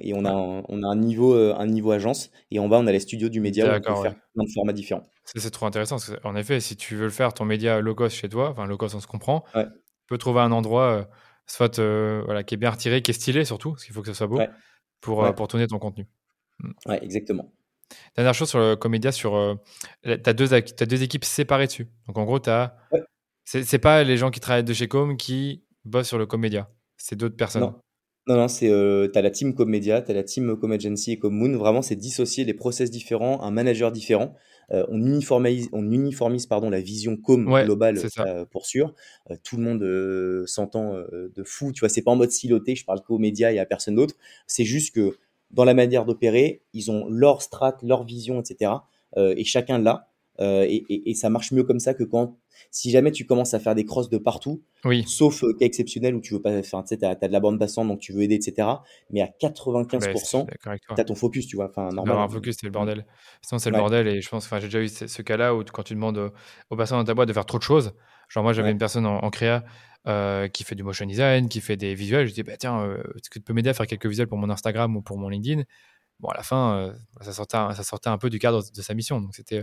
Et on a, un, on a un, niveau, euh, un niveau agence. Et en bas, on a les studios du média où on peut D'accord, ouais. faire plein de formats différents. C'est trop intéressant. Parce que, en effet, si tu veux le faire, ton média low cost chez toi, enfin low cost, on se comprend, Ouais, tu peux trouver un endroit, soit voilà, qui est bien retiré, qui est stylé surtout, parce qu'il faut que ce soit beau, pour, pour tourner ton contenu. Mm. ouais, exactement. Dernière chose sur le Comédia, sur, tu as, deux, ac- t'as deux équipes séparées dessus. Donc en gros, t'as- Ouais. C'est pas les gens qui travaillent de chez Com qui bossent sur le Comédia, c'est d'autres personnes. Non, non, non, c'est euh, t'as la team Comedia, t'as la team Com Agency et Com Moon. Vraiment, c'est dissocier les process différents, un manager différent. Euh, on uniformise, on uniformise pardon la vision com Ouais, globale euh, pour sûr. Euh, tout le monde s'entend de fou. Tu vois, c'est pas en mode siloté. Je parle qu'aux médias et à personne d'autre. C'est juste que dans la manière d'opérer, ils ont leur strat, leur vision, etc. Et chacun l'a. Euh, et, et- et ça marche mieux comme ça que quand, si jamais tu commences à faire des crosses de partout, Oui, sauf euh, cas exceptionnel où tu veux pas faire, tu sais, t'as, t'as de la bande passante donc tu veux aider, etc. Mais à Ah bah, je suis 95%, d'accord avec toi. t'as ton focus, tu vois. Enfin, C'est normal. d'avoir un focus, c'est le bordel. Sinon, c'est le bordel. Et je pense, enfin, j'ai déjà eu ce, ce cas-là où quand tu demandes aux personnes dans ta boîte de faire trop de choses. Genre, moi, j'avais ouais, une personne en, en créa euh, qui fait du motion design, qui fait des visuels. Je dis, bah, tiens, est-ce que tu peux m'aider à faire quelques visuels pour mon Instagram ou pour mon LinkedIn? Bon, à la fin, ça, sortait, un- ça sortait un peu du cadre de sa mission. Donc, c'était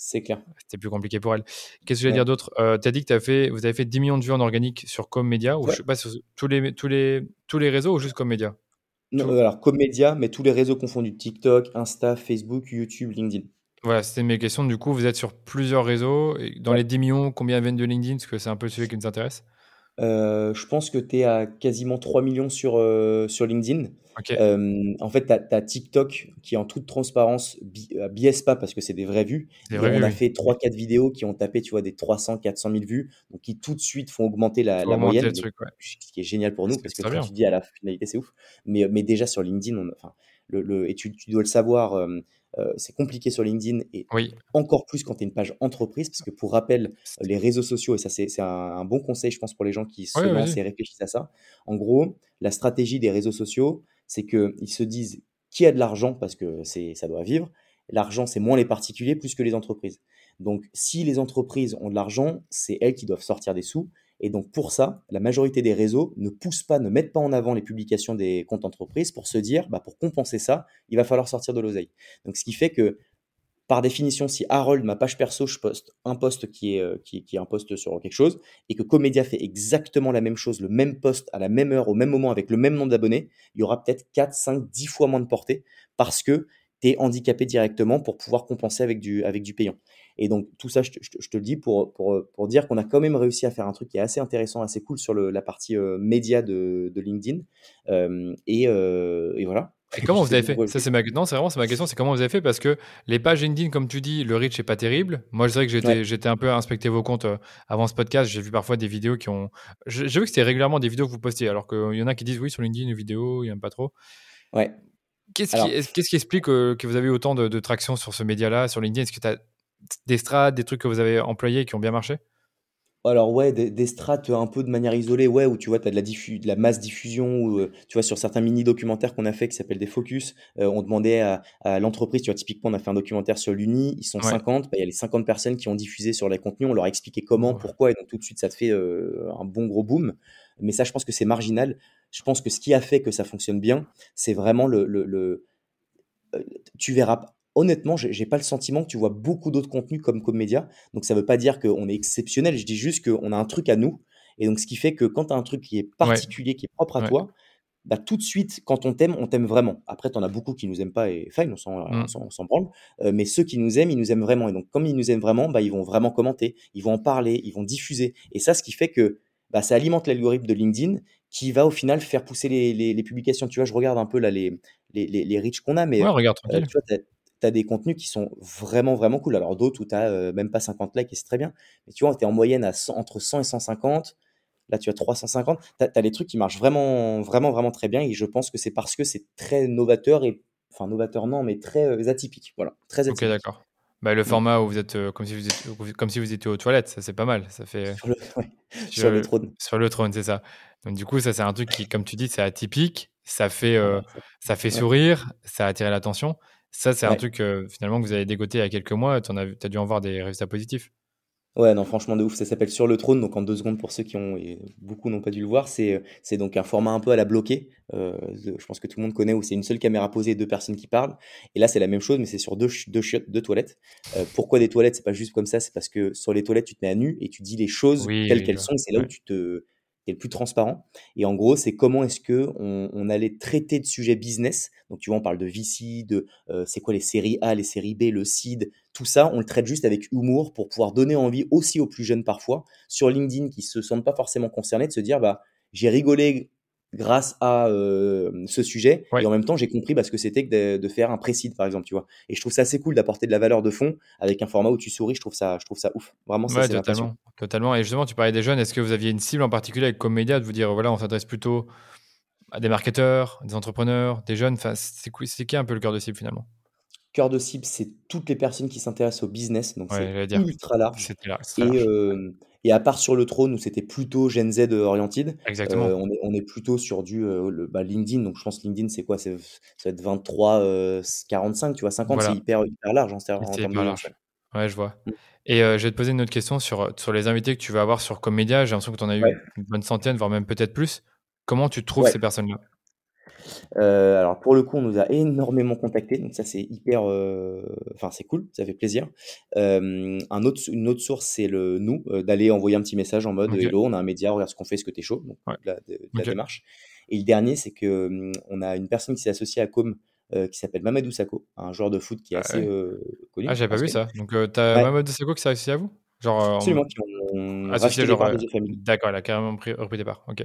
c'est clair. c'était plus compliqué pour elle. Qu'est-ce que j'allais Ouais. dire d'autre? Euh, Tu as dit que as fait, vous avez fait 10 millions de vues en organique sur Commedia, ou Ouais. je sais pas, sur tous les, tous, les, tous les réseaux ou juste Commedia Non, Tout. euh, alors, mais tous les réseaux confondus TikTok, Insta, Facebook, YouTube, LinkedIn. Voilà, c'était mes questions. Du coup, vous êtes sur plusieurs réseaux. Et dans Ouais. les 10 millions, combien viennent de LinkedIn? Parce que c'est un peu le sujet qui nous intéresse. Euh, je pense que tu es à quasiment 3 millions sur, euh, sur LinkedIn. Euh, en fait, tu as, TikTok qui, en toute transparence, bi- euh, biaise pas parce que c'est des vraies vues. vrai, on a fait 3-4 vidéos qui ont tapé, tu vois, des 300, 400 000 vues, donc qui tout de suite font augmenter la, moyenne, le truc, ouais. ce qui est génial pour nous parce que tu dis à la finalité, c'est ouf. Mais, mais déjà sur LinkedIn, on, enfin, le, le- et tu, tu dois le savoir, euh, euh, c'est compliqué sur LinkedIn et Oui, encore plus quand tu es une page entreprise, parce que pour rappel, les réseaux sociaux, et ça c'est un, un bon conseil, je pense, pour les gens qui se lancent et réfléchissent à ça. En gros, la stratégie des réseaux sociaux, c'est qu'ils se disent qui a de l'argent, parce que c'est ça doit vivre. L'argent, c'est moins les particuliers plus que les entreprises. Donc, si les entreprises ont de l'argent, c'est elles qui doivent sortir des sous. Et donc, pour ça, la majorité des réseaux ne poussent pas, ne mettent pas en avant les publications des comptes entreprises pour se dire, bah, pour compenser ça, il va falloir sortir de l'oseille. Donc, ce qui fait que par définition, si Harold, ma page perso, je poste un post qui est, euh, qui, qui est un post sur quelque chose, et que Comédia fait exactement la même chose, le même post à la même heure, au même moment, avec le même nombre d'abonnés, il y aura peut-être 4, 5, 10 fois moins de portée, parce que tu es handicapé directement pour pouvoir compenser avec du, avec du payant. Et donc, tout ça, je te, je te le dis pour, pour, pour dire qu'on a quand même réussi à faire un truc qui est assez intéressant, assez cool sur le, la partie euh, média de, de LinkedIn. Euh, et, euh, et, voilà. Et comment vous avez fait Ça, c'est ma... Non, c'est vraiment ma question, c'est comment vous avez fait Parce que les pages LinkedIn, comme tu dis, le reach n'est pas terrible. Moi, je dirais que j'étais, un peu à inspecter vos comptes avant ce podcast. J'ai vu parfois des vidéos qui ont. J'ai vu que c'était régulièrement des vidéos que vous postiez, alors qu'il y en a qui disent oui, sur LinkedIn, une vidéo, il n'y a pas trop. Ouais. Qu'est-ce qui, explique que vous avez eu autant de, de traction sur ce média-là, sur LinkedIn? Est-ce que tu as des strats, des trucs que vous avez employés qui ont bien marché? Alors ouais, des, des strates un peu de manière isolée, ouais, où tu vois, tu as de la, de la masse diffusion, ou euh, tu vois, sur certains mini-documentaires qu'on a fait qui s'appellent des focus, euh, on demandait à, l'entreprise, tu vois, typiquement, on a fait un documentaire sur l'Uni, ils sont 50, bah, il y a les 50 personnes qui ont diffusé sur les contenus, on leur a expliqué comment, pourquoi, et donc tout de suite, ça te fait euh, un bon gros boom. Mais ça, je pense que c'est marginal. Je pense que ce qui a fait que ça fonctionne bien, c'est vraiment le, le, le tu verras honnêtement, j'ai pas le sentiment que tu vois beaucoup d'autres contenus comme Comédia. Donc ça veut pas dire qu'on est exceptionnel, je dis juste qu'on a un truc à nous. Et donc ce qui fait que quand tu as un truc qui est particulier, qui est propre à toi, bah, tout de suite, quand on t'aime, on t'aime vraiment. Après, tu en as beaucoup qui nous aiment pas et fine, on s'en mmh. branle. Euh, mais ceux qui nous aiment, ils nous aiment vraiment. Et donc, comme ils nous aiment vraiment, bah, ils vont vraiment commenter, ils vont en parler, ils vont diffuser. Et ça, ce qui fait que bah, ça alimente l'algorithme de LinkedIn qui va au final faire pousser les, les, publications. Tu vois, je regarde un peu là les, les, les, reach qu'on a, mais regarde, euh, tu vois, tu as des contenus qui sont vraiment, vraiment cool. Alors d'autres où tu n'as euh, même pas 50 likes et c'est très bien. Mais tu vois, tu es en moyenne à entre 100 et 150. Là, tu as 350. Tu as, des trucs qui marchent vraiment, vraiment, vraiment très bien. Et je pense que c'est parce que c'est très novateur et, enfin, novateur non, mais très euh, atypique. Voilà, très atypique. Ok, d'accord. Bah, le format où vous êtes euh, comme, si vous étiez, comme si vous étiez aux toilettes, ça c'est pas mal. Ça fait... Sur le, sur, le trône. Sur le trône, c'est ça. Donc, du coup, ça c'est un truc qui, comme tu dis, c'est atypique. Ça fait, ça fait sourire, ça attire l'attention. Ça, c'est un truc finalement que vous avez dégoté il y a quelques mois. Tu as, dû en voir des résultats positifs. Ouais, non, franchement, de ouf. Ça s'appelle Sur le trône. Donc, en deux secondes, pour ceux qui ont, et beaucoup n'ont pas dû le voir, c'est donc un format un peu à la bloquée. Euh, je pense que tout le monde connaît où c'est une seule caméra posée et deux personnes qui parlent. Et là, c'est la même chose, mais c'est sur deux, deux chiottes, deux toilettes. Euh, pourquoi des toilettes C'est pas juste comme ça. C'est parce que sur les toilettes, tu te mets à nu et tu dis les choses telles qu'elles sont. C'est là où tu te le plus transparent. Et en gros, c'est comment est-ce que on, allait traiter de sujets business. Donc, tu vois, on parle de VC, de euh, c'est quoi les séries A, les séries B, le seed, tout ça, on le traite juste avec humour pour pouvoir donner envie aussi aux plus jeunes parfois sur LinkedIn qui se sentent pas forcément concernés de se dire bah j'ai rigolé grâce à euh, ce sujet. Et en même temps, j'ai compris parce que c'était de, faire un précide, par exemple, tu vois. Et je trouve ça assez cool d'apporter de la valeur de fond avec un format où tu souris. Je trouve ça, je trouve ça ouf. Vraiment, ça, ouais, totalement, totalement. Et justement, tu parlais des jeunes. Est-ce que vous aviez une cible en particulier avec Comédia de vous dire, voilà, on s'adresse plutôt à des marketeurs, des entrepreneurs, des jeunes? Enfin, C'est qui un peu le cœur de cible finalement? Cœur de cible, c'est toutes les personnes qui s'intéressent au business. Donc, c'est ultra large. et, euh, et à part sur le trône où c'était plutôt Gen Z oriented, Exactement. Euh, on, est, on est plutôt sur du euh, le, bah, LinkedIn. Donc je pense LinkedIn, c'est quoi? Ça va être 23, 45, euh, tu vois, 50, c'est hyper, hyper large en, termes de large. Ouais, je vois. Mmh. Et je vais te poser une autre question sur, sur les invités que tu vas avoir sur Comédia. J'ai l'impression que tu en as eu une bonne centaine, voire même peut-être plus. Comment tu trouves ces personnes-là? Euh, alors pour le coup, on nous a énormément contactés, donc ça c'est hyper, euh, enfin c'est cool, ça fait plaisir. Euh, un autre, une autre source, c'est le nous, d'aller envoyer un petit message en mode hello, on a un média, regarde ce qu'on fait, ce que t'es chaud, donc la, la démarche. Et le dernier, c'est que on a une personne qui s'est associée à Com. qui s'appelle Mamadou Sakho, un joueur de foot qui est ah assez connu. Ah, j'avais pas vu ça. Donc, tu as Mamadou Sakho qui s'est associé à vous? Genre, Absolument, qui ont associé genre. D'accord, il a carrément pris, repris des parts. Ok.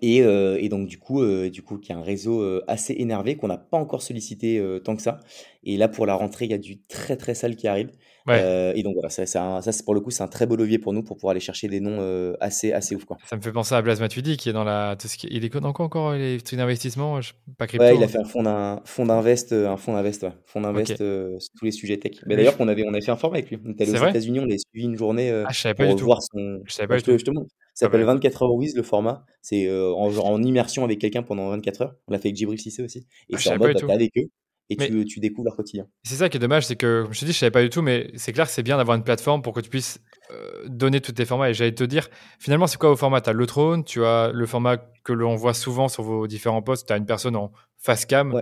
Et, euh, et, donc du coup, euh, du coup, qui a un réseau euh, assez énervé qu'on n'a pas encore sollicité tant que ça. Et là, pour la rentrée, il y a du très très sale qui arrive. Euh, et donc voilà, ça, ça, c'est pour le coup, c'est un très beau levier pour nous pour pouvoir aller chercher des noms euh, assez, assez ouf. Quoi. Ça me fait penser à Blaise Matuidi qui est dans la. Tout ce qui... Il est dans quoi encore les trucs d'investissement Pas crypto Ouais, il a fait un fonds d'un fond d'invest, un fonds d'invest, ouais. Fonds d'invest euh, sur tous les sujets tech. Mais d'ailleurs, on avait, on avait fait un format avec lui. On était allé aux États-Unis, on l'a suivi une journée ah, je savais pas pour du voir son. Je savais pas du tout. Je te montre. Ça s'appelle 24 heures Wiz le format. C'est en, en immersion avec quelqu'un pendant 24 heures. On l'a fait avec Djibril Cissé aussi. Et ah, c'est en mode, bah, avec eux et tu, tu, découvres leur quotidien. C'est ça qui est dommage, c'est que, je te dis, je savais pas du tout, mais c'est clair que c'est bien d'avoir une plateforme pour que tu puisses euh, donner tous tes formats. Et j'allais te dire, finalement, c'est quoi vos formats? Tu as le trône, tu as le format que l'on voit souvent sur vos différents postes, tu as une personne en face cam.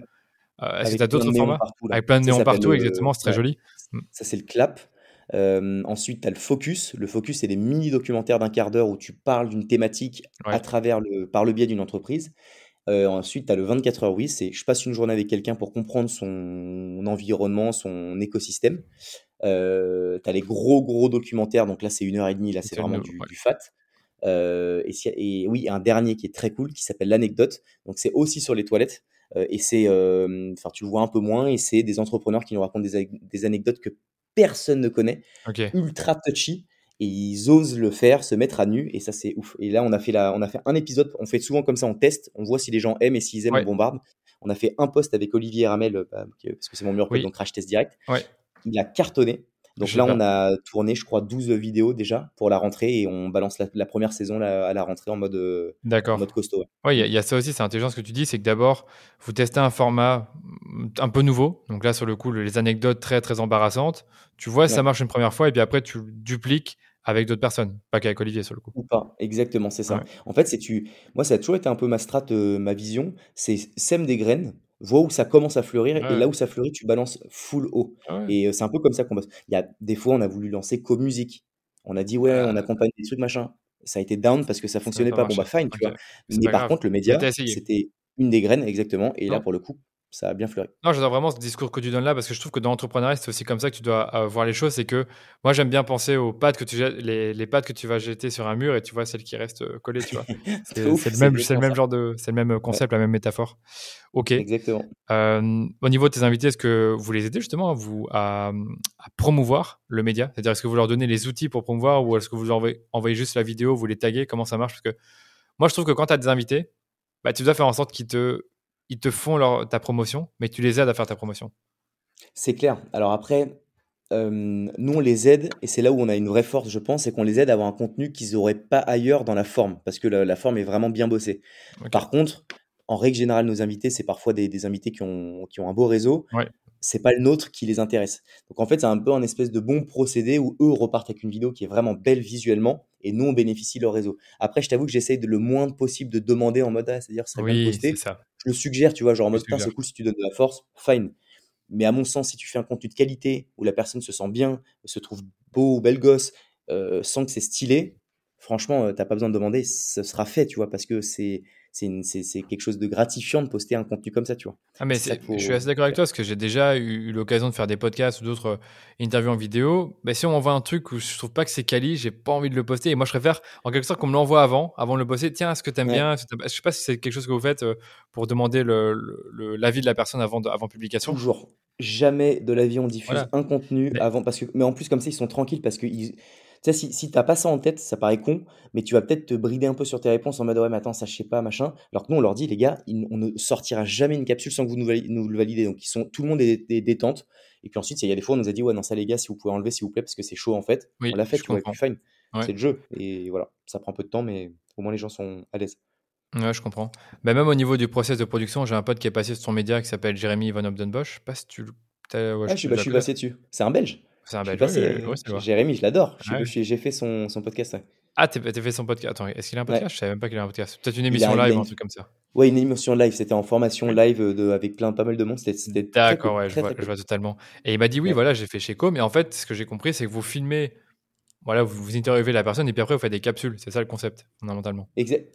Euh, est-ce que tu as d'autres formats? Avec plein de néons partout, exactement, c'est très joli. Mm. Ça, c'est le clap. Euh, ensuite, tu as le focus. Le focus, c'est des mini-documentaires d'un quart d'heure où tu parles d'une thématique à travers le, par le biais d'une entreprise. Euh, ensuite, tu as le 24 heures oui, c'est je passe une journée avec quelqu'un pour comprendre son environnement, son écosystème. Euh, tu as les gros, gros documentaires, donc là, c'est une heure et demie, là, c'est vraiment du, fat. Euh, et, et, oui, un dernier qui est très cool, qui s'appelle l'anecdote. Donc, c'est aussi sur les toilettes. Euh, et c'est, enfin, tu le vois un peu moins, et c'est des entrepreneurs qui nous racontent des, des anecdotes que personne ne connaît, ultra touchy et ils osent le faire, se mettre à nu, et ça c'est ouf. Et là, on a fait la, on a fait un épisode, on fait souvent comme ça, on teste, on voit si les gens aiment et s'ils aiment, on bombarde. On a fait un post avec Olivier Ramel, euh, bah, parce que c'est mon mur donc crash test direct. Il a cartonné. Donc là, on a tourné, je crois, 12 vidéos déjà pour la rentrée et on balance la, première saison à la rentrée en mode, euh, en mode costaud. Oui, il y, a ça aussi, c'est intelligent ce que tu dis, c'est que d'abord, vous testez un format un peu nouveau. Donc là, sur le coup, les anecdotes très, très embarrassantes. Tu vois, ça marche une première fois et puis après, tu dupliques avec d'autres personnes, pas qu'avec Olivier sur le coup. Ou pas, exactement, c'est ça. En fait, c'est tu. Moi, ça a toujours été un peu ma strat, euh, ma vision. C'est sème des graines, vois où ça commence à fleurir, et là où ça fleurit, tu balances full haut. Ah et euh, c'est un peu comme ça qu'on bosse. Il y a des fois, on a voulu lancer co-musique. On a dit, ouais, on accompagne des trucs, machin. Ça a été down parce que ça fonctionnait pas. Bon, bah, fine, tu vois. Mais par contre, le média, c'était une des graines, exactement. Et là, pour le coup, ça a bien fleuri. Non, j'adore vraiment ce discours que tu donnes là parce que je trouve que dans l'entrepreneuriat, c'est aussi comme ça que tu dois euh, voir les choses. C'est que moi, j'aime bien penser aux pattes que tu jettes, les, les, pattes que tu vas jeter sur un mur et tu vois celles qui restent euh, collées. Tu vois. c'est, le même, c'est le même genre de, c'est le même concept, la même métaphore. Ok. Exactement. Euh, au niveau de tes invités, est-ce que vous les aidez justement à, vous, à, promouvoir le média? C'est-à-dire, est-ce que vous leur donnez les outils pour promouvoir ou est-ce que vous envoyez, envoyez juste la vidéo, vous les taguez? Comment ça marche? Parce que moi, je trouve que quand tu as des invités, bah, tu dois faire en sorte qu'ils te ils te font leur, ta promotion, mais tu les aides à faire ta promotion. C'est clair. Alors après, euh, nous, on les aide, et c'est là où on a une vraie force, je pense, c'est qu'on les aide à avoir un contenu qu'ils n'auraient pas ailleurs dans la forme, parce que la, forme est vraiment bien bossée. Par contre, en règle générale, nos invités, c'est parfois des, invités qui ont, qui ont un beau réseau. Ouais c'est pas le nôtre qui les intéresse. Donc en fait, c'est un peu un espèce de bon procédé où eux repartent avec une vidéo qui est vraiment belle visuellement et nous on bénéficie de leur réseau. Après, je t'avoue que j'essaye de le moins possible de demander en mode ah, c'est-à-dire ça oui, posté. Ça. Je le suggère, tu vois, genre en mode c'est cool si tu donnes de la force, fine. Mais à mon sens, si tu fais un contenu de qualité où la personne se sent bien, se trouve beau ou belle gosse, euh, sans que c'est stylé, franchement, euh, t'as pas besoin de demander, ce sera fait, tu vois, parce que c'est c'est quelque chose de gratifiant de poster un contenu comme ça, tu vois. Ah, mais je suis assez d'accord avec toi parce que j'ai déjà eu, l'occasion de faire des podcasts ou d'autres euh, interviews en vidéo. Mais si on m'envoie un truc où je trouve pas que c'est quali, j'ai pas envie de le poster. Et moi, je préfère en quelque sorte qu'on me l'envoie avant, avant de le poster. Tiens, est-ce que tu aimes bien? Je sais pas si c'est quelque chose que vous faites euh, pour demander l'avis de la personne avant, avant publication. Toujours. Jamais de l'avis on diffuse un contenu avant. Parce que, mais en plus, comme ça, ils sont tranquilles parce que. Tu sais, si, si t'as pas ça en tête, ça paraît con, mais tu vas peut-être te brider un peu sur tes réponses en mode ouais, mais attends, ça je sais pas, machin. Alors que nous, on leur dit, les gars, on ne sortira jamais une capsule sans que vous nous, le validez. Donc, ils sont, tout le monde est, détente. Et puis ensuite, il y a des fois, on nous a dit, ouais, non, ça les gars, si vous pouvez enlever, s'il vous plaît, parce que c'est chaud en fait. on l'a fait, tu vois, fine. C'est le jeu. Et voilà, ça prend un peu de temps, mais au moins les gens sont à l'aise. Ouais, je comprends. Bah, même au niveau du process de production, j'ai un pote qui est passé sur son média qui s'appelle Jérémy Van Obdenbosch. Je sais pas si tu. Ouais, ah, je, je suis passé dessus. C'est un Belge. C'est un Belge. Jérémy, je l'adore. J'ai fait son, son podcast. Ah, t'as fait son podcast. Attends, est-ce qu'il a un podcast? Je savais même pas qu'il a un podcast. Peut-être une émission live ou un truc comme ça. Ouais, une émission live. C'était en formation live de, avec plein, pas mal de monde. D'accord, ouais, je, vois, je vois totalement. Et il m'a dit oui, voilà, j'ai fait chez Com. Mais en fait, ce que j'ai compris, c'est que vous filmez voilà, vous, vous interviewez la personne et puis après vous faites des capsules. C'est ça le concept, fondamentalement.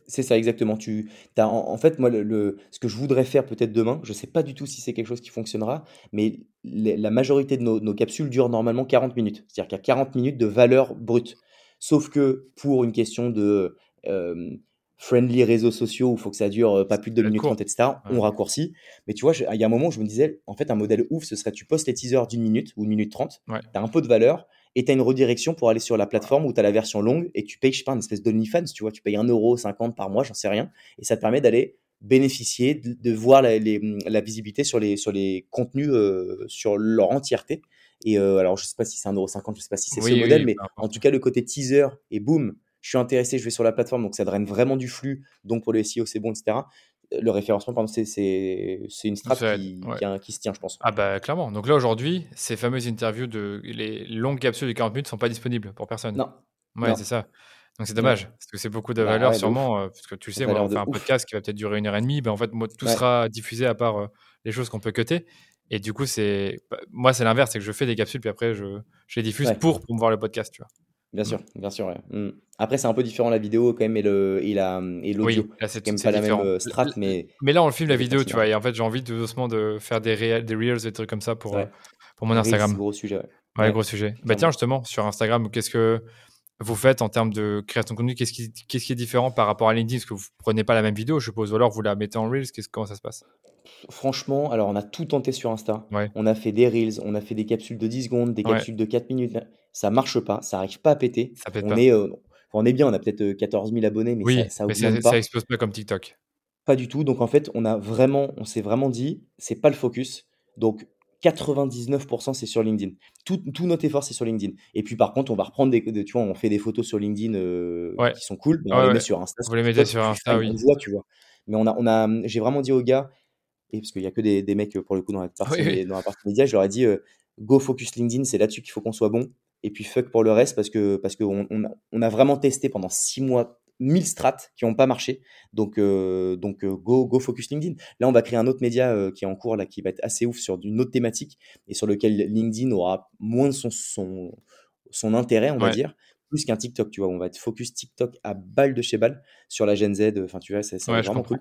C'est ça, exactement. Tu, as, en, fait, moi, le, ce que je voudrais faire peut-être demain, je ne sais pas du tout si c'est quelque chose qui fonctionnera, mais la majorité de nos, capsules durent normalement 40 minutes. C'est-à-dire qu'il y a 40 minutes de valeur brute. Sauf que pour une question de euh, friendly réseaux sociaux où il faut que ça dure euh, pas plus de 2 minutes 30, etc., on raccourcit. Mais tu vois, il y a un moment où je me disais, en fait, un modèle ouf, ce serait tu postes les teasers d'une minute ou une minute 30, tu as un peu de valeur et tu as une redirection pour aller sur la plateforme où tu as la version longue et tu payes, je sais pas, une espèce d'OnlyFans, tu vois, tu payes 1,50€ par mois, j'en sais rien, et ça te permet d'aller bénéficier, de, voir la, visibilité sur les, sur les contenus euh, sur leur entièreté. Et euh, alors, je sais pas si c'est 1,50€, je sais pas si c'est ce modèle, mais en tout cas, le côté teaser et boum, je suis intéressé, je vais sur la plateforme, donc ça draine vraiment du flux, donc pour le SEO, c'est bon, etc le référencement, c'est une strat qui, qui, se tient, je pense. Ah bah clairement. Donc là, aujourd'hui, ces fameuses interviews, de les longues capsules de 40 minutes ne sont pas disponibles pour personne. Non. Ouais, c'est ça. Donc c'est dommage, parce que c'est beaucoup de bah valeur sûrement, euh, parce que tu sais, on fait un podcast qui va peut-être durer une heure et demie, ben en fait, moi, tout sera diffusé à part euh, les choses qu'on peut cutter. Et du coup, c'est bah, moi, c'est l'inverse, c'est que je fais des capsules, puis après, je, je les diffuse pour promouvoir le podcast, tu vois. Bien sûr, bien sûr, ouais. Mmh. Après, c'est un peu différent la vidéo quand même et le et la et l'audio. Oui, là, c'est quand même pas la même euh, strat, mais mais là, on le filme la vidéo, tu vois? Et en fait, j'ai envie de doucement de faire des réels des reels, des trucs comme ça pour, Ouais. pour mon Reels, Instagram. gros sujet, ouais. Ouais, Ouais, gros sujet. Bah, tiens, justement, sur Instagram, qu'est-ce que vous faites en termes de création de contenu? Qu'est-ce qui qu'est-ce qui est différent par rapport à LinkedIn? Parce que vous prenez pas la même vidéo, je suppose, ou alors vous la mettez en reels? Qu'est-ce comment ça se passe? Franchement, alors on a tout tenté sur Insta. Ouais, On a fait des reels, on a fait des capsules de 10 secondes, des ouais, capsules de 4 minutes. Ça marche pas, ça arrive pas à péter. ça pète On pas. est, euh, on est bien, on a peut-être euh, 14 000 abonnés, mais ça, Oui, ça mais ça augmente ça pas. explose pas comme TikTok. Pas du tout. Donc en fait, on a vraiment, on s'est vraiment dit, c'est pas le focus. Donc 99% c'est sur LinkedIn. Tout, tout notre effort c'est sur LinkedIn. Et puis par contre, on va reprendre des, des- tu vois, on fait des photos sur LinkedIn euh, Ouais, qui sont cool, mais on les met sur Insta, Vous les mettez sur Insta, on oui. voit, tu vois. Mais on a, on a, j'ai vraiment dit aux gars, et parce qu'il y a que des, des mecs pour le coup dans la partie, Oui, oui. dans la partie média, je leur ai dit, euh, go focus LinkedIn, c'est là-dessus qu'il faut qu'on soit bon. Et puis fuck pour le reste parce que parce qu'on on a, on a vraiment testé pendant six mois 1000 strats qui n'ont pas marché. Donc, euh, donc euh, go, go focus LinkedIn. Là, on va créer un autre média euh, qui est en cours, là, qui va être assez ouf sur une autre thématique et sur lequel LinkedIn aura moins de son, son, son intérêt, on va dire, plus qu'un TikTok, tu vois. On va être focus TikTok à balle de chez balle sur la Gen Z. Enfin, tu vois, va Ouais, vraiment cool.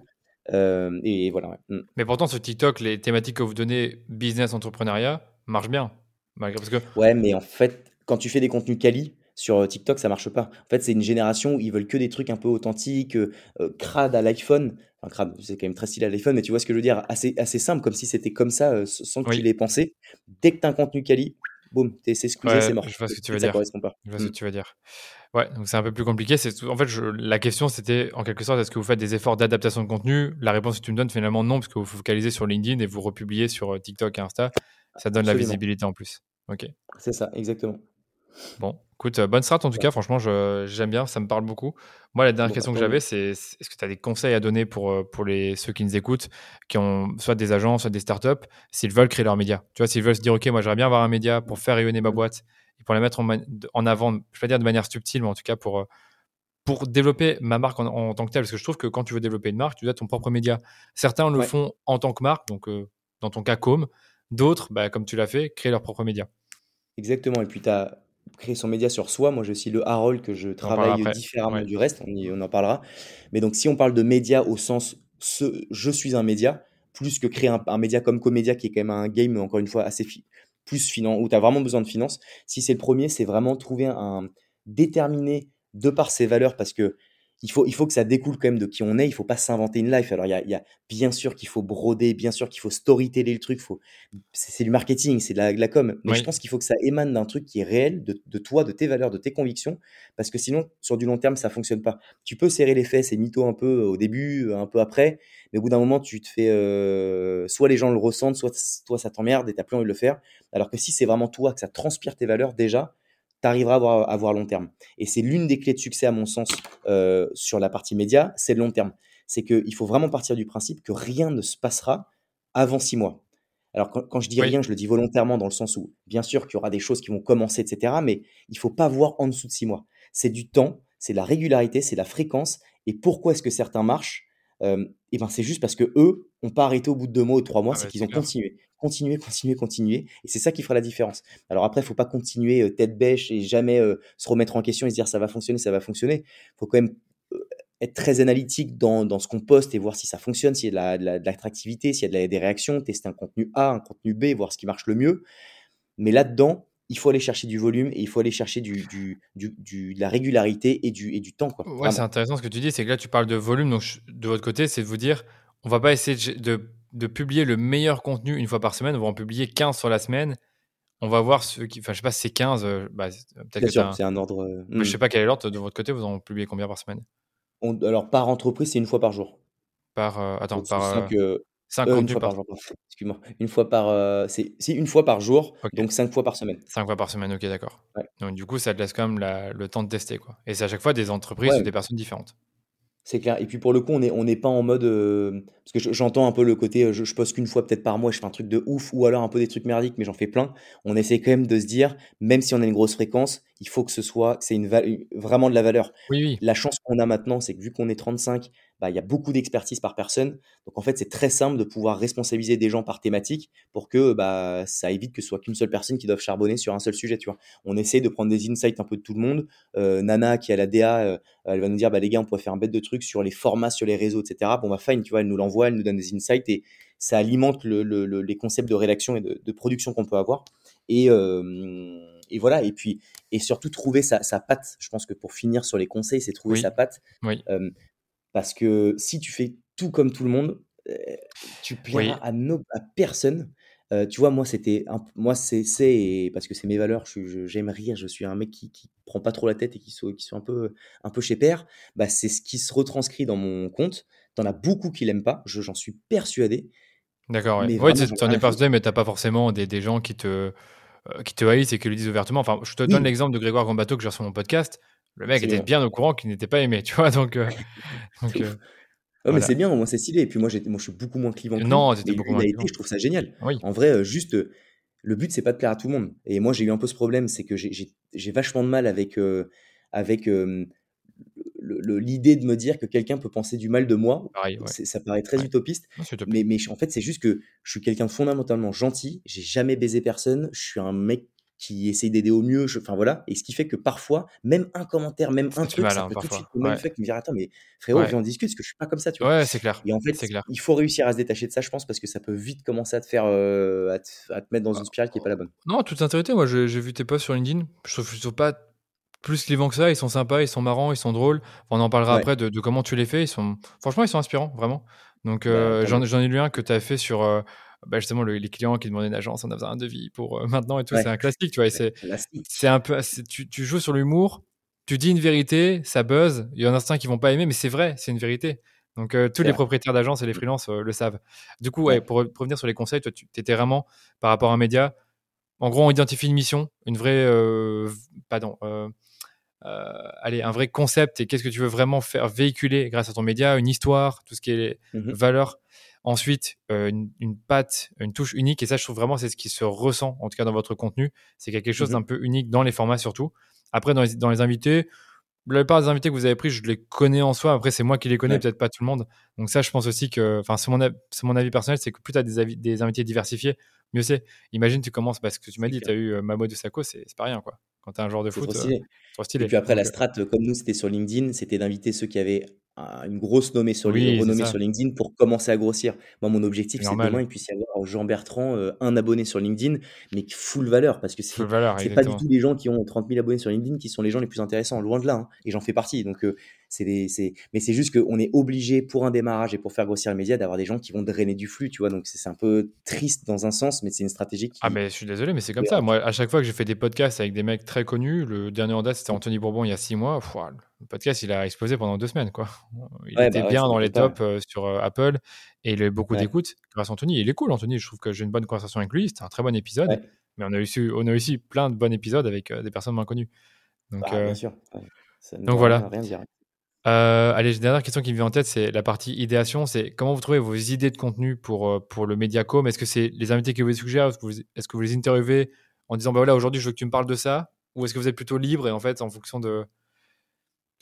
Euh, et voilà, ouais. Mm. Mais pourtant, sur TikTok, les thématiques que vous donnez, business, entrepreneuriat, marchent bien. Malgré parce que Ouais, mais en fait, quand tu fais des contenus quali sur euh, TikTok, ça marche pas. En fait, c'est une génération où ils veulent que des trucs un peu authentiques, euh, euh, crade à l'iPhone. Enfin, crade, c'est quand même très stylé à l'iPhone, mais tu vois ce que je veux dire? Assez, assez simple, comme si c'était comme ça, euh, sans que tu oui, l'aies pensé. Dès que tu as un contenu quali, boum, t'es- c'est squeezé, c'est mort. je vois ce que tu veux ça dire. correspond pas. Je vois ce Mm. que tu veux dire. Ouais, donc c'est un peu plus compliqué. C'est tout- En fait, je- la question, c'était en quelque sorte, est-ce que vous faites des efforts d'adaptation de contenu? La réponse que tu me donnes, finalement, non, parce que vous vous focalisez sur LinkedIn et vous republiez sur euh, TikTok et Insta. Ça donne la Absolument. visibilité en plus. Ok. C'est ça, exactement. Bon, écoute, euh, bonne strat en tout cas, franchement, j'aime bien, ça me parle beaucoup. Moi, la dernière Bon, bah, question que j'avais, c'est est-ce que tu as des conseils à donner pour, euh, pour les, ceux qui nous écoutent, qui ont soit des agences, soit des startups, s'ils veulent créer leur média? Tu vois, s'ils veulent se dire, OK, moi, j'aimerais bien avoir un média pour faire rayonner ma Mm. boîte et pour la mettre en, en avant, je vais pas dire de manière subtile, mais en tout cas pour, euh, pour développer ma marque en, en tant que telle. Parce que je trouve que quand tu veux développer une marque, tu dois ton propre média. Certains le Ouais, font en tant que marque, donc euh, dans ton cas, comme. D'autres, bah, comme tu l'as fait, créer leur propre média. exactement. Et puis, tu as créé son média sur soi. Moi, j'ai aussi le Harold que je travaille différemment Ouais. du reste. On, y- on en parlera. Mais donc, si on parle de média au sens ce, je suis un média, plus que créer un, un média comme Comédia, qui est quand même un game, encore une fois, assez fi- plus finan, où tu as vraiment besoin de finances. Si c'est le premier, c'est vraiment trouver un déterminé de par ses valeurs, parce que il faut, il faut que ça découle quand même de qui on est. Il faut pas s'inventer une life. Alors, il y a, il y a bien sûr qu'il faut broder, bien sûr qu'il faut storyteller le truc. Faut, c'est du marketing, c'est de la, de la com. Mais je pense qu'il faut que ça émane d'un truc qui est réel, de, de toi, de tes valeurs, de tes convictions, parce que sinon, sur du long terme, ça fonctionne pas. Tu peux serrer les fesses et mytho un peu au début, un peu après, mais au bout d'un moment, tu te fais, euh, soit les gens le ressentent, soit toi, ça t'emmerde et t'as plus envie de le faire. Alors que si c'est vraiment toi, que ça transpire tes valeurs, déjà, tu arriveras à voir, à voir long terme. Et c'est l'une des clés de succès, à mon sens, euh, sur la partie média, c'est le long terme. C'est qu'il faut vraiment partir du principe que rien ne se passera avant six mois. Alors, quand, quand je dis Oui. rien, je le dis volontairement dans le sens où, bien sûr, qu'il y aura des choses qui vont commencer, etc. Mais il faut pas voir en dessous de six mois. C'est du temps, c'est de la régularité, c'est la fréquence. Et pourquoi est-ce que certains marchent euh, et ben, c'est juste parce que eux n'ont pas arrêté au bout de deux mois ou trois mois, Ah c'est ouais, qu'ils ont clair. continué, continué, continué, continué. Et c'est ça qui fera la différence. Alors après, il faut pas continuer euh, tête bêche et jamais euh, se remettre en question et se dire ça va fonctionner, ça va fonctionner. Il faut quand même euh, être très analytique dans, dans ce qu'on poste et voir si ça fonctionne, s'il y a de la- de la- l'attractivité, s'il y a de la- des réactions, tester un contenu A, un contenu B, voir ce qui marche le mieux. Mais là-dedans, il faut aller chercher du volume et il faut aller chercher du, du, du- du- de la régularité et du, et du temps. Quoi, Ouais, c'est intéressant ce que tu dis, c'est que là, tu parles de volume. Donc, je- de votre côté, c'est de vous dire, on va pas essayer de, de- de publier le meilleur contenu une fois par semaine. On va en publier 15 sur la semaine. On va voir ceux qui. Enfin, je sais pas si c'est 15. euh, bah, peut-être sûr, c'est un ordre. euh, Mais je sais hmm. pas quel est l'ordre de votre côté. Vous en publiez combien par semaine? On- alors, par entreprise, c'est une fois par jour. Par. euh, attends, Donc, par. 5 euh, 5 euh, une contenus fois par. par jour. Excuse-moi. Une fois par. euh, c'est si, une fois par jour, donc 5 fois par semaine. 5 fois par semaine, ok, d'accord. Ouais. Donc, du coup, ça te laisse quand même la- le temps de tester, quoi. Et c'est à chaque fois des entreprises Ouais, ou des personnes différentes. C'est clair. Et puis pour le coup, on n'est on pas en mode. euh, parce que je- j'entends un peu le côté, euh, je, je poste qu'une fois peut-être par mois, je fais un truc de ouf, ou alors un peu des trucs merdiques, mais j'en fais plein. On essaie quand même de se dire, même si on a une grosse fréquence, il faut que ce soit, c'est une- vraiment de la valeur. Oui, oui. La chance qu'on a maintenant, c'est que vu qu'on est 35, bah, il y a beaucoup d'expertise par personne. Donc en fait, c'est très simple de pouvoir responsabiliser des gens par thématique pour que bah, ça évite que ce soit qu'une seule personne qui doive charbonner sur un seul sujet. Tu vois. On essaie de prendre des insights un peu de tout le monde. Euh, Nana, qui a la DA, euh, elle va nous dire bah, les gars, on pourrait faire un bête de trucs sur les formats, sur les réseaux, etc. Bon, bah, fine, tu vois, elle nous l'envoie, elle nous donne des insights et ça alimente le, le, les concepts de rédaction et de, de production qu'on peut avoir. Et, euh, et voilà, et puis, et surtout trouver sa, sa patte. Je pense que pour finir sur les conseils, c'est trouver sa patte. Oui. Euh, parce que si tu fais tout comme tout le monde, euh, tu plairas à, no, à personne. Euh, tu vois, moi, c'était, moi, c'est, parce que c'est mes valeurs. J'aime rire. Je suis un mec qui, qui prend pas trop la tête et qui soit, qui un peu, un peu chez père. Bah, c'est ce qui se retranscrit dans mon compte. T'en as beaucoup qui l'aiment pas. J'en suis persuadé. D'accord. Ouais. ouais tu en es persuadé, mais t'as pas forcément des, des gens qui te, euh, qui te haïssent et qui le disent ouvertement. Enfin, je te donne l'exemple de Grégoire Gambato que j'ai sur mon podcast. Le mec était bien au courant qu'il n'était pas aimé, tu vois. Donc, euh, donc euh, mais c'est bien, au moins c'est stylé. Et puis moi, moi, je suis beaucoup moins clivant. Que non, c'était beaucoup moins. Été, je trouve ça génial. En vrai, juste, le but, c'est pas de plaire à tout le monde. Et moi, j'ai eu un peu ce problème, c'est que j'ai vachement de mal avec, avec l'idée de me dire que quelqu'un peut penser du mal de moi. Ça paraît très utopiste. mais, mais en fait, c'est juste que je suis quelqu'un de fondamentalement gentil. J'ai jamais baisé personne. Je suis un mec qui essaye d'aider au mieux. Enfin voilà. Et ce qui fait que parfois, même un commentaire, même un truc, ça peut tout de suite me fait me dire Attends, mais frérot, viens en discute parce que je suis pas comme ça. Tu vois. Ouais, c'est clair. Et en fait, clair. il faut réussir à se détacher de ça, je pense, parce que ça peut vite commencer à te faire, euh, à, te, mettre dans une spirale qui est pas la bonne. Non, toute sincérité, moi j'ai vu tes posts sur LinkedIn. Je trouve, je trouve pas plus clivants que ça. Ils sont sympas, ils sont marrants, ils sont drôles. On en parlera après de, comment tu les fais. Ils sont, franchement, ils sont inspirants, vraiment. Donc, euh, j'en ai lu un que tu as fait sur. Euh, bah, justement les clients qui demandaient une agence, on a besoin un devis pour euh, maintenant et tout. C'est un classique, tu vois. C'est un peu, tu, tu, joues sur l'humour, tu dis une vérité, ça buzz. Il y en a certains qui vont pas aimer, mais c'est vrai, c'est une vérité. Donc tous les propriétaires d'agences et les freelances le savent. Du coup, ouais, pour, revenir sur les conseils, toi, tu étais vraiment par rapport à un média. En gros, on identifie une mission, une vraie, pardon, allez, un vrai concept et qu'est-ce que tu veux vraiment faire véhiculer grâce à ton média, une histoire, tout ce qui est mmh valeur. Ensuite, euh, une, une, patte, une touche unique. Et ça, je trouve vraiment, c'est ce qui se ressent, en tout cas dans votre contenu. C'est quelque chose mmh d'un peu unique dans les formats surtout. Après, dans les, dans les invités, la plupart des invités que vous avez pris, je les connais en soi. Après, c'est moi qui les connais, peut-être pas tout le monde. Donc ça, je pense aussi que, enfin, c'est mon, mon, avis personnel, c'est que plus tu as des, des invités diversifiés, mieux c'est. Imagine, tu commences, parce que tu m'as dit, tu as eu euh, Mamo de Sako, c'est pas rien, quoi. Quand tu as un joueur de foot, trop stylé. trop stylé. Et puis après, la strat, comme nous, c'était sur LinkedIn, c'était d'inviter ceux qui avaient une grosse nommée sur, renommée sur LinkedIn pour commencer à grossir. Moi, mon objectif, c'est que demain, il puisse y avoir Jean Bertrand euh, un abonné sur LinkedIn, mais full valeur, parce que c'est pas du tout les gens qui ont 30 000 abonnés sur LinkedIn qui sont les gens les plus intéressants, loin de là, hein, et j'en fais partie. Donc, euh, c'est mais c'est juste qu'on est obligé pour un démarrage et pour faire grossir le média d'avoir des gens qui vont drainer du flux, tu vois. Donc, c'est un peu triste dans un sens, mais c'est une stratégie qui. Ah, mais je suis désolé, mais c'est comme ça. Moi, à chaque fois que j'ai fait des podcasts avec des mecs très connus, le dernier en date, c'était Anthony Bourbon il y a six mois le podcast, il a explosé pendant deux semaines. Quoi. Il était bah bien dans les tops euh, sur euh, Apple et il a eu beaucoup d'écoute grâce à Anthony. Il est cool, Anthony. Je trouve que j'ai une bonne conversation avec lui. C'était un très bon épisode. Mais on a, eu, on a aussi plein de bons épisodes avec euh, des personnes moins connues. Donc, bah, bien sûr. donc voilà. Allez, dernière question qui me vient en tête, c'est la partie idéation. C'est comment vous trouvez vos idées de contenu pour, pour le Mediacom? Est-ce que c'est les invités qui vous suggèrent Est-ce que, vous, les interviewez en disant bah voilà, aujourd'hui, je veux que tu me parles de ça? Ou est-ce que vous êtes plutôt libre et en fait, en fonction de,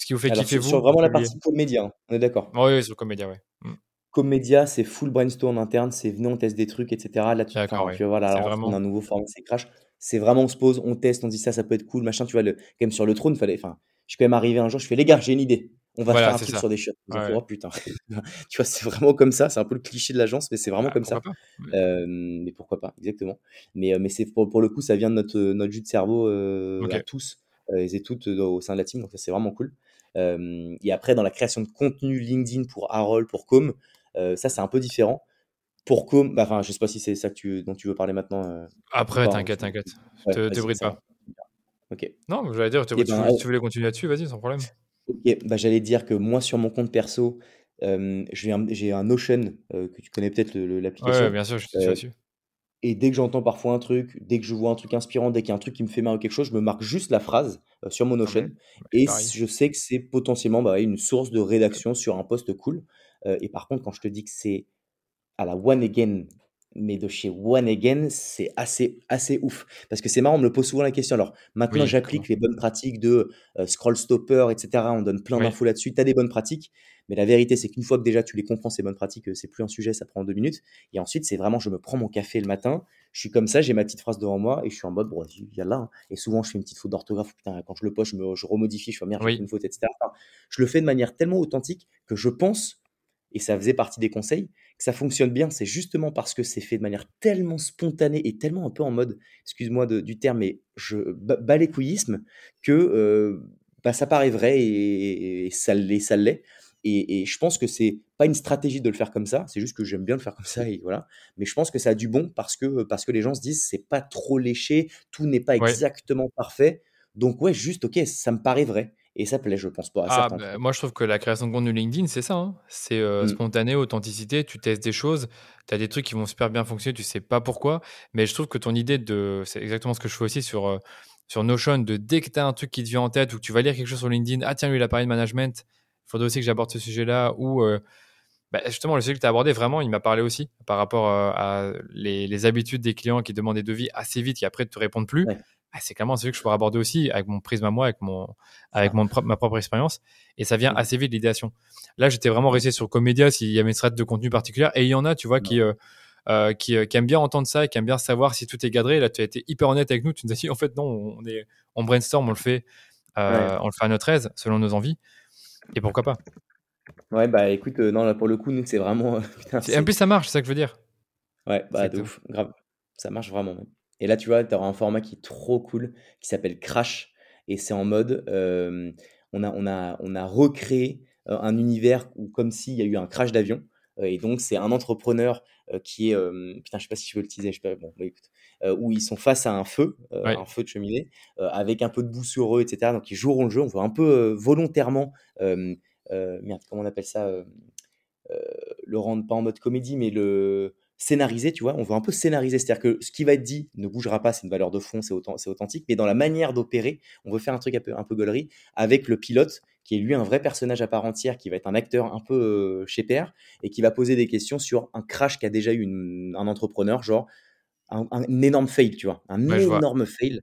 ce qui vous fait kiffer, vous Sur vraiment la partie comédien, hein, on est d'accord? Oui, sur comédia, ouais. Mm. Comédia, c'est full brainstorm interne, c'est venez, on teste des trucs, etc. Là, tu, ouais. voilà, alors, vraiment... on a un nouveau format, c'est crash. C'est vraiment, on se pose, on teste, on dit ça, ça peut être cool, machin. Tu vois, le, quand même sur le trône, fallait, enfin, je suis quand même arrivé un jour, je fais les gars, j'ai une idée. On va faire un truc sur des. Ouais. Oh, putain. tu vois, c'est vraiment comme ça. C'est un peu le cliché de l'agence, mais c'est vraiment comme ça. Euh, mais pourquoi pas, exactement. Mais, euh, mais c'est pour, pour, le coup, ça vient de notre, notre jus de cerveau euh, à tous euh, et toutes au sein de la team. Donc ça, c'est vraiment cool et après, dans la création de contenu LinkedIn pour Harold, pour Com, ça, c'est un peu différent. Pour Com, bah, enfin, je sais pas si c'est ça que tu, dont tu veux parler maintenant. après, t'inquiète, t'inquiète. Ouais, te débride pas. Ok. Non, j'allais dire, tu, ben, tu, tu, voulais continuer là-dessus, vas-y, sans problème. Ok, bah, j'allais dire que moi, sur mon compte perso, j'ai un, un, Notion, que tu connais peut-être l'application. Ouais, bien sûr, je suis dessus. Et dès que j'entends parfois un truc, dès que je vois un truc inspirant, dès qu'il y a un truc qui me fait marrer quelque chose, je me marque juste la phrase euh, sur mon Notion. et je sais que c'est potentiellement bah, une source de rédaction sur un post cool. Euh, et par contre, quand je te dis que c'est à la one again, mais de chez One Again, c'est assez, assez ouf. Parce que c'est marrant, on me le pose souvent la question. Alors maintenant, j'applique les bonnes pratiques de euh, scroll stopper, etc. On donne plein d'infos là-dessus. Tu as des bonnes pratiques. Mais la vérité, c'est qu'une fois que déjà tu les comprends, ces bonnes pratiques, c'est plus un sujet, ça prend deux minutes. Et ensuite, c'est vraiment, je me prends mon café le matin, je suis comme ça, j'ai ma petite phrase devant moi et je suis en mode, bon, il y a là. Hein. Et souvent, je fais une petite faute d'orthographe. Putain, quand je le poste, je, me, je remodifie, je fais merde, j'ai une faute, etc. je le fais de manière tellement authentique que je pense, et ça faisait partie des conseils, que ça fonctionne bien. C'est justement parce que c'est fait de manière tellement spontanée et tellement un peu en mode, excuse-moi du terme, mais je bas les couillisme que euh, bah, ça paraît vrai et, ça l'est, ça l'est. Et, je pense que c'est pas une stratégie de le faire comme ça, c'est juste que j'aime bien le faire comme ça et voilà. Mais je pense que ça a du bon parce que parce que les gens se disent c'est pas trop léché, tout n'est pas exactement parfait. Donc ouais, juste ok, ça me paraît vrai. Et ça plaît, je pense pas. À ah, bah, moi, je trouve que la création de contenu LinkedIn, c'est ça. Hein. C'est euh, mmh. spontané, authenticité. Tu testes des choses. Tu as des trucs qui vont super bien fonctionner. Tu sais pas pourquoi. Mais je trouve que ton idée de. C'est exactement ce que je fais aussi sur, euh, sur Notion. De dès que tu as un truc qui te vient en tête ou que tu vas lire quelque chose sur LinkedIn, ah tiens, lui, il a parlé de management faudrait aussi que j'aborde ce sujet-là. Ou euh, bah, justement, le sujet que tu as abordé, vraiment, il m'a parlé aussi par rapport à les, habitudes des clients qui demandent des devis assez vite et après ne te répondent plus. Ah, c'est clairement un sujet que je pourrais aborder aussi avec mon prisme à moi, avec, mon, avec mon, ma propre expérience. Et ça vient assez vite, l'idéation. Là, j'étais vraiment resté sur Comédia s'il y avait une stratégie de contenu particulière. Et il y en a, tu vois, qui, euh, qui, qui, aiment bien entendre ça, qui aiment bien savoir si tout est cadré. Là, tu as été hyper honnête avec nous. Tu nous as dit, en fait, non, on, est, on brainstorm, on le fait, on le fait à notre aise, selon nos envies. Et pourquoi pas? Ouais, bah écoute, euh, non, là pour le coup, nous, c'est vraiment. Et en plus, ça marche, c'est ça que je veux dire. Ouais, bah de ouf, grave. Ça marche vraiment. Et là, tu vois, tu auras un format qui est trop cool, qui s'appelle Crash. Et c'est en mode, euh, on, a, on, a, on a recréé euh, un univers où, comme s'il y a eu un crash d'avion. et donc, c'est un entrepreneur qui est. putain, je sais pas si je veux le teaser, je sais pas. Bon, bah, écoute. où ils sont face à un feu, un feu de cheminée, avec un peu de boue sur eux, etc. Donc ils joueront le jeu. On voit un peu volontairement euh, merde, comment on appelle ça euh, euh, Le rendre pas en mode comédie, mais le scénariser, tu vois. On veut un peu scénariser, c'est-à-dire que ce qui va être dit ne bougera pas, c'est une valeur de fond, c'est authentique, mais dans la manière d'opérer, on veut faire un truc un peu, un peu gaulerie avec le pilote, qui est lui un vrai personnage à part entière, qui va être un acteur un peu chez père, et qui va poser des questions sur un crash qu'a déjà eu un entrepreneur, genre un, énorme fail, tu vois, un énorme fail.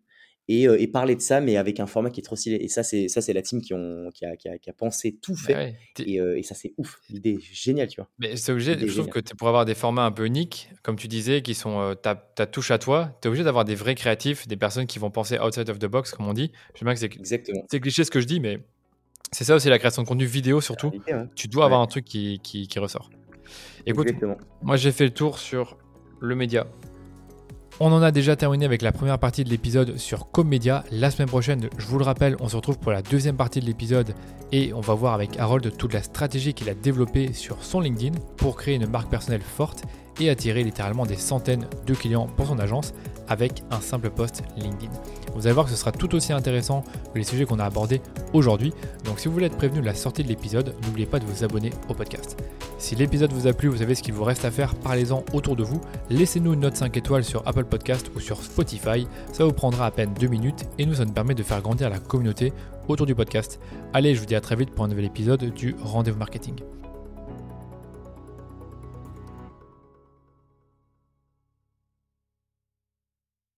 Euh, et, parler de ça, mais avec un format qui est trop stylé. Et ça, c'est ça, c'est la team qui, ont, qui, a, qui, a, pensé tout bah fait. Euh, et, ça, c'est ouf. L'idée est géniale, tu vois. Mais c'est obligé. Je trouve que pour avoir des formats un peu uniques, comme tu disais, qui sont euh, ta, ta, touche à toi, tu es obligé d'avoir des vrais créatifs, des personnes qui vont penser outside of the box, comme on dit. Je sais que c'est Exactement. C'est cliché ce que je dis, mais c'est ça aussi la création de contenu vidéo surtout. Tu dois avoir un truc qui, qui, qui ressort. Écoute, moi j'ai fait le tour sur le média, on en a déjà terminé avec la première partie de l'épisode sur Comedia. La semaine prochaine, je vous le rappelle, on se retrouve pour la deuxième partie de l'épisode et on va voir avec Harold toute la stratégie qu'il a développée sur son LinkedIn pour créer une marque personnelle forte et attirer littéralement des centaines de clients pour son agence avec un simple post LinkedIn. Vous allez voir que ce sera tout aussi intéressant que les sujets qu'on a abordés aujourd'hui. Donc si vous voulez être prévenu de la sortie de l'épisode, n'oubliez pas de vous abonner au podcast. Si l'épisode vous a plu, vous savez ce qu'il vous reste à faire, parlez-en autour de vous. Laissez-nous une note 5 étoiles sur Apple Podcast ou sur Spotify. Ça vous prendra à peine 2 minutes et nous, ça nous permet de faire grandir la communauté autour du podcast. Allez, je vous dis à très vite pour un nouvel épisode du Rendez-vous Marketing.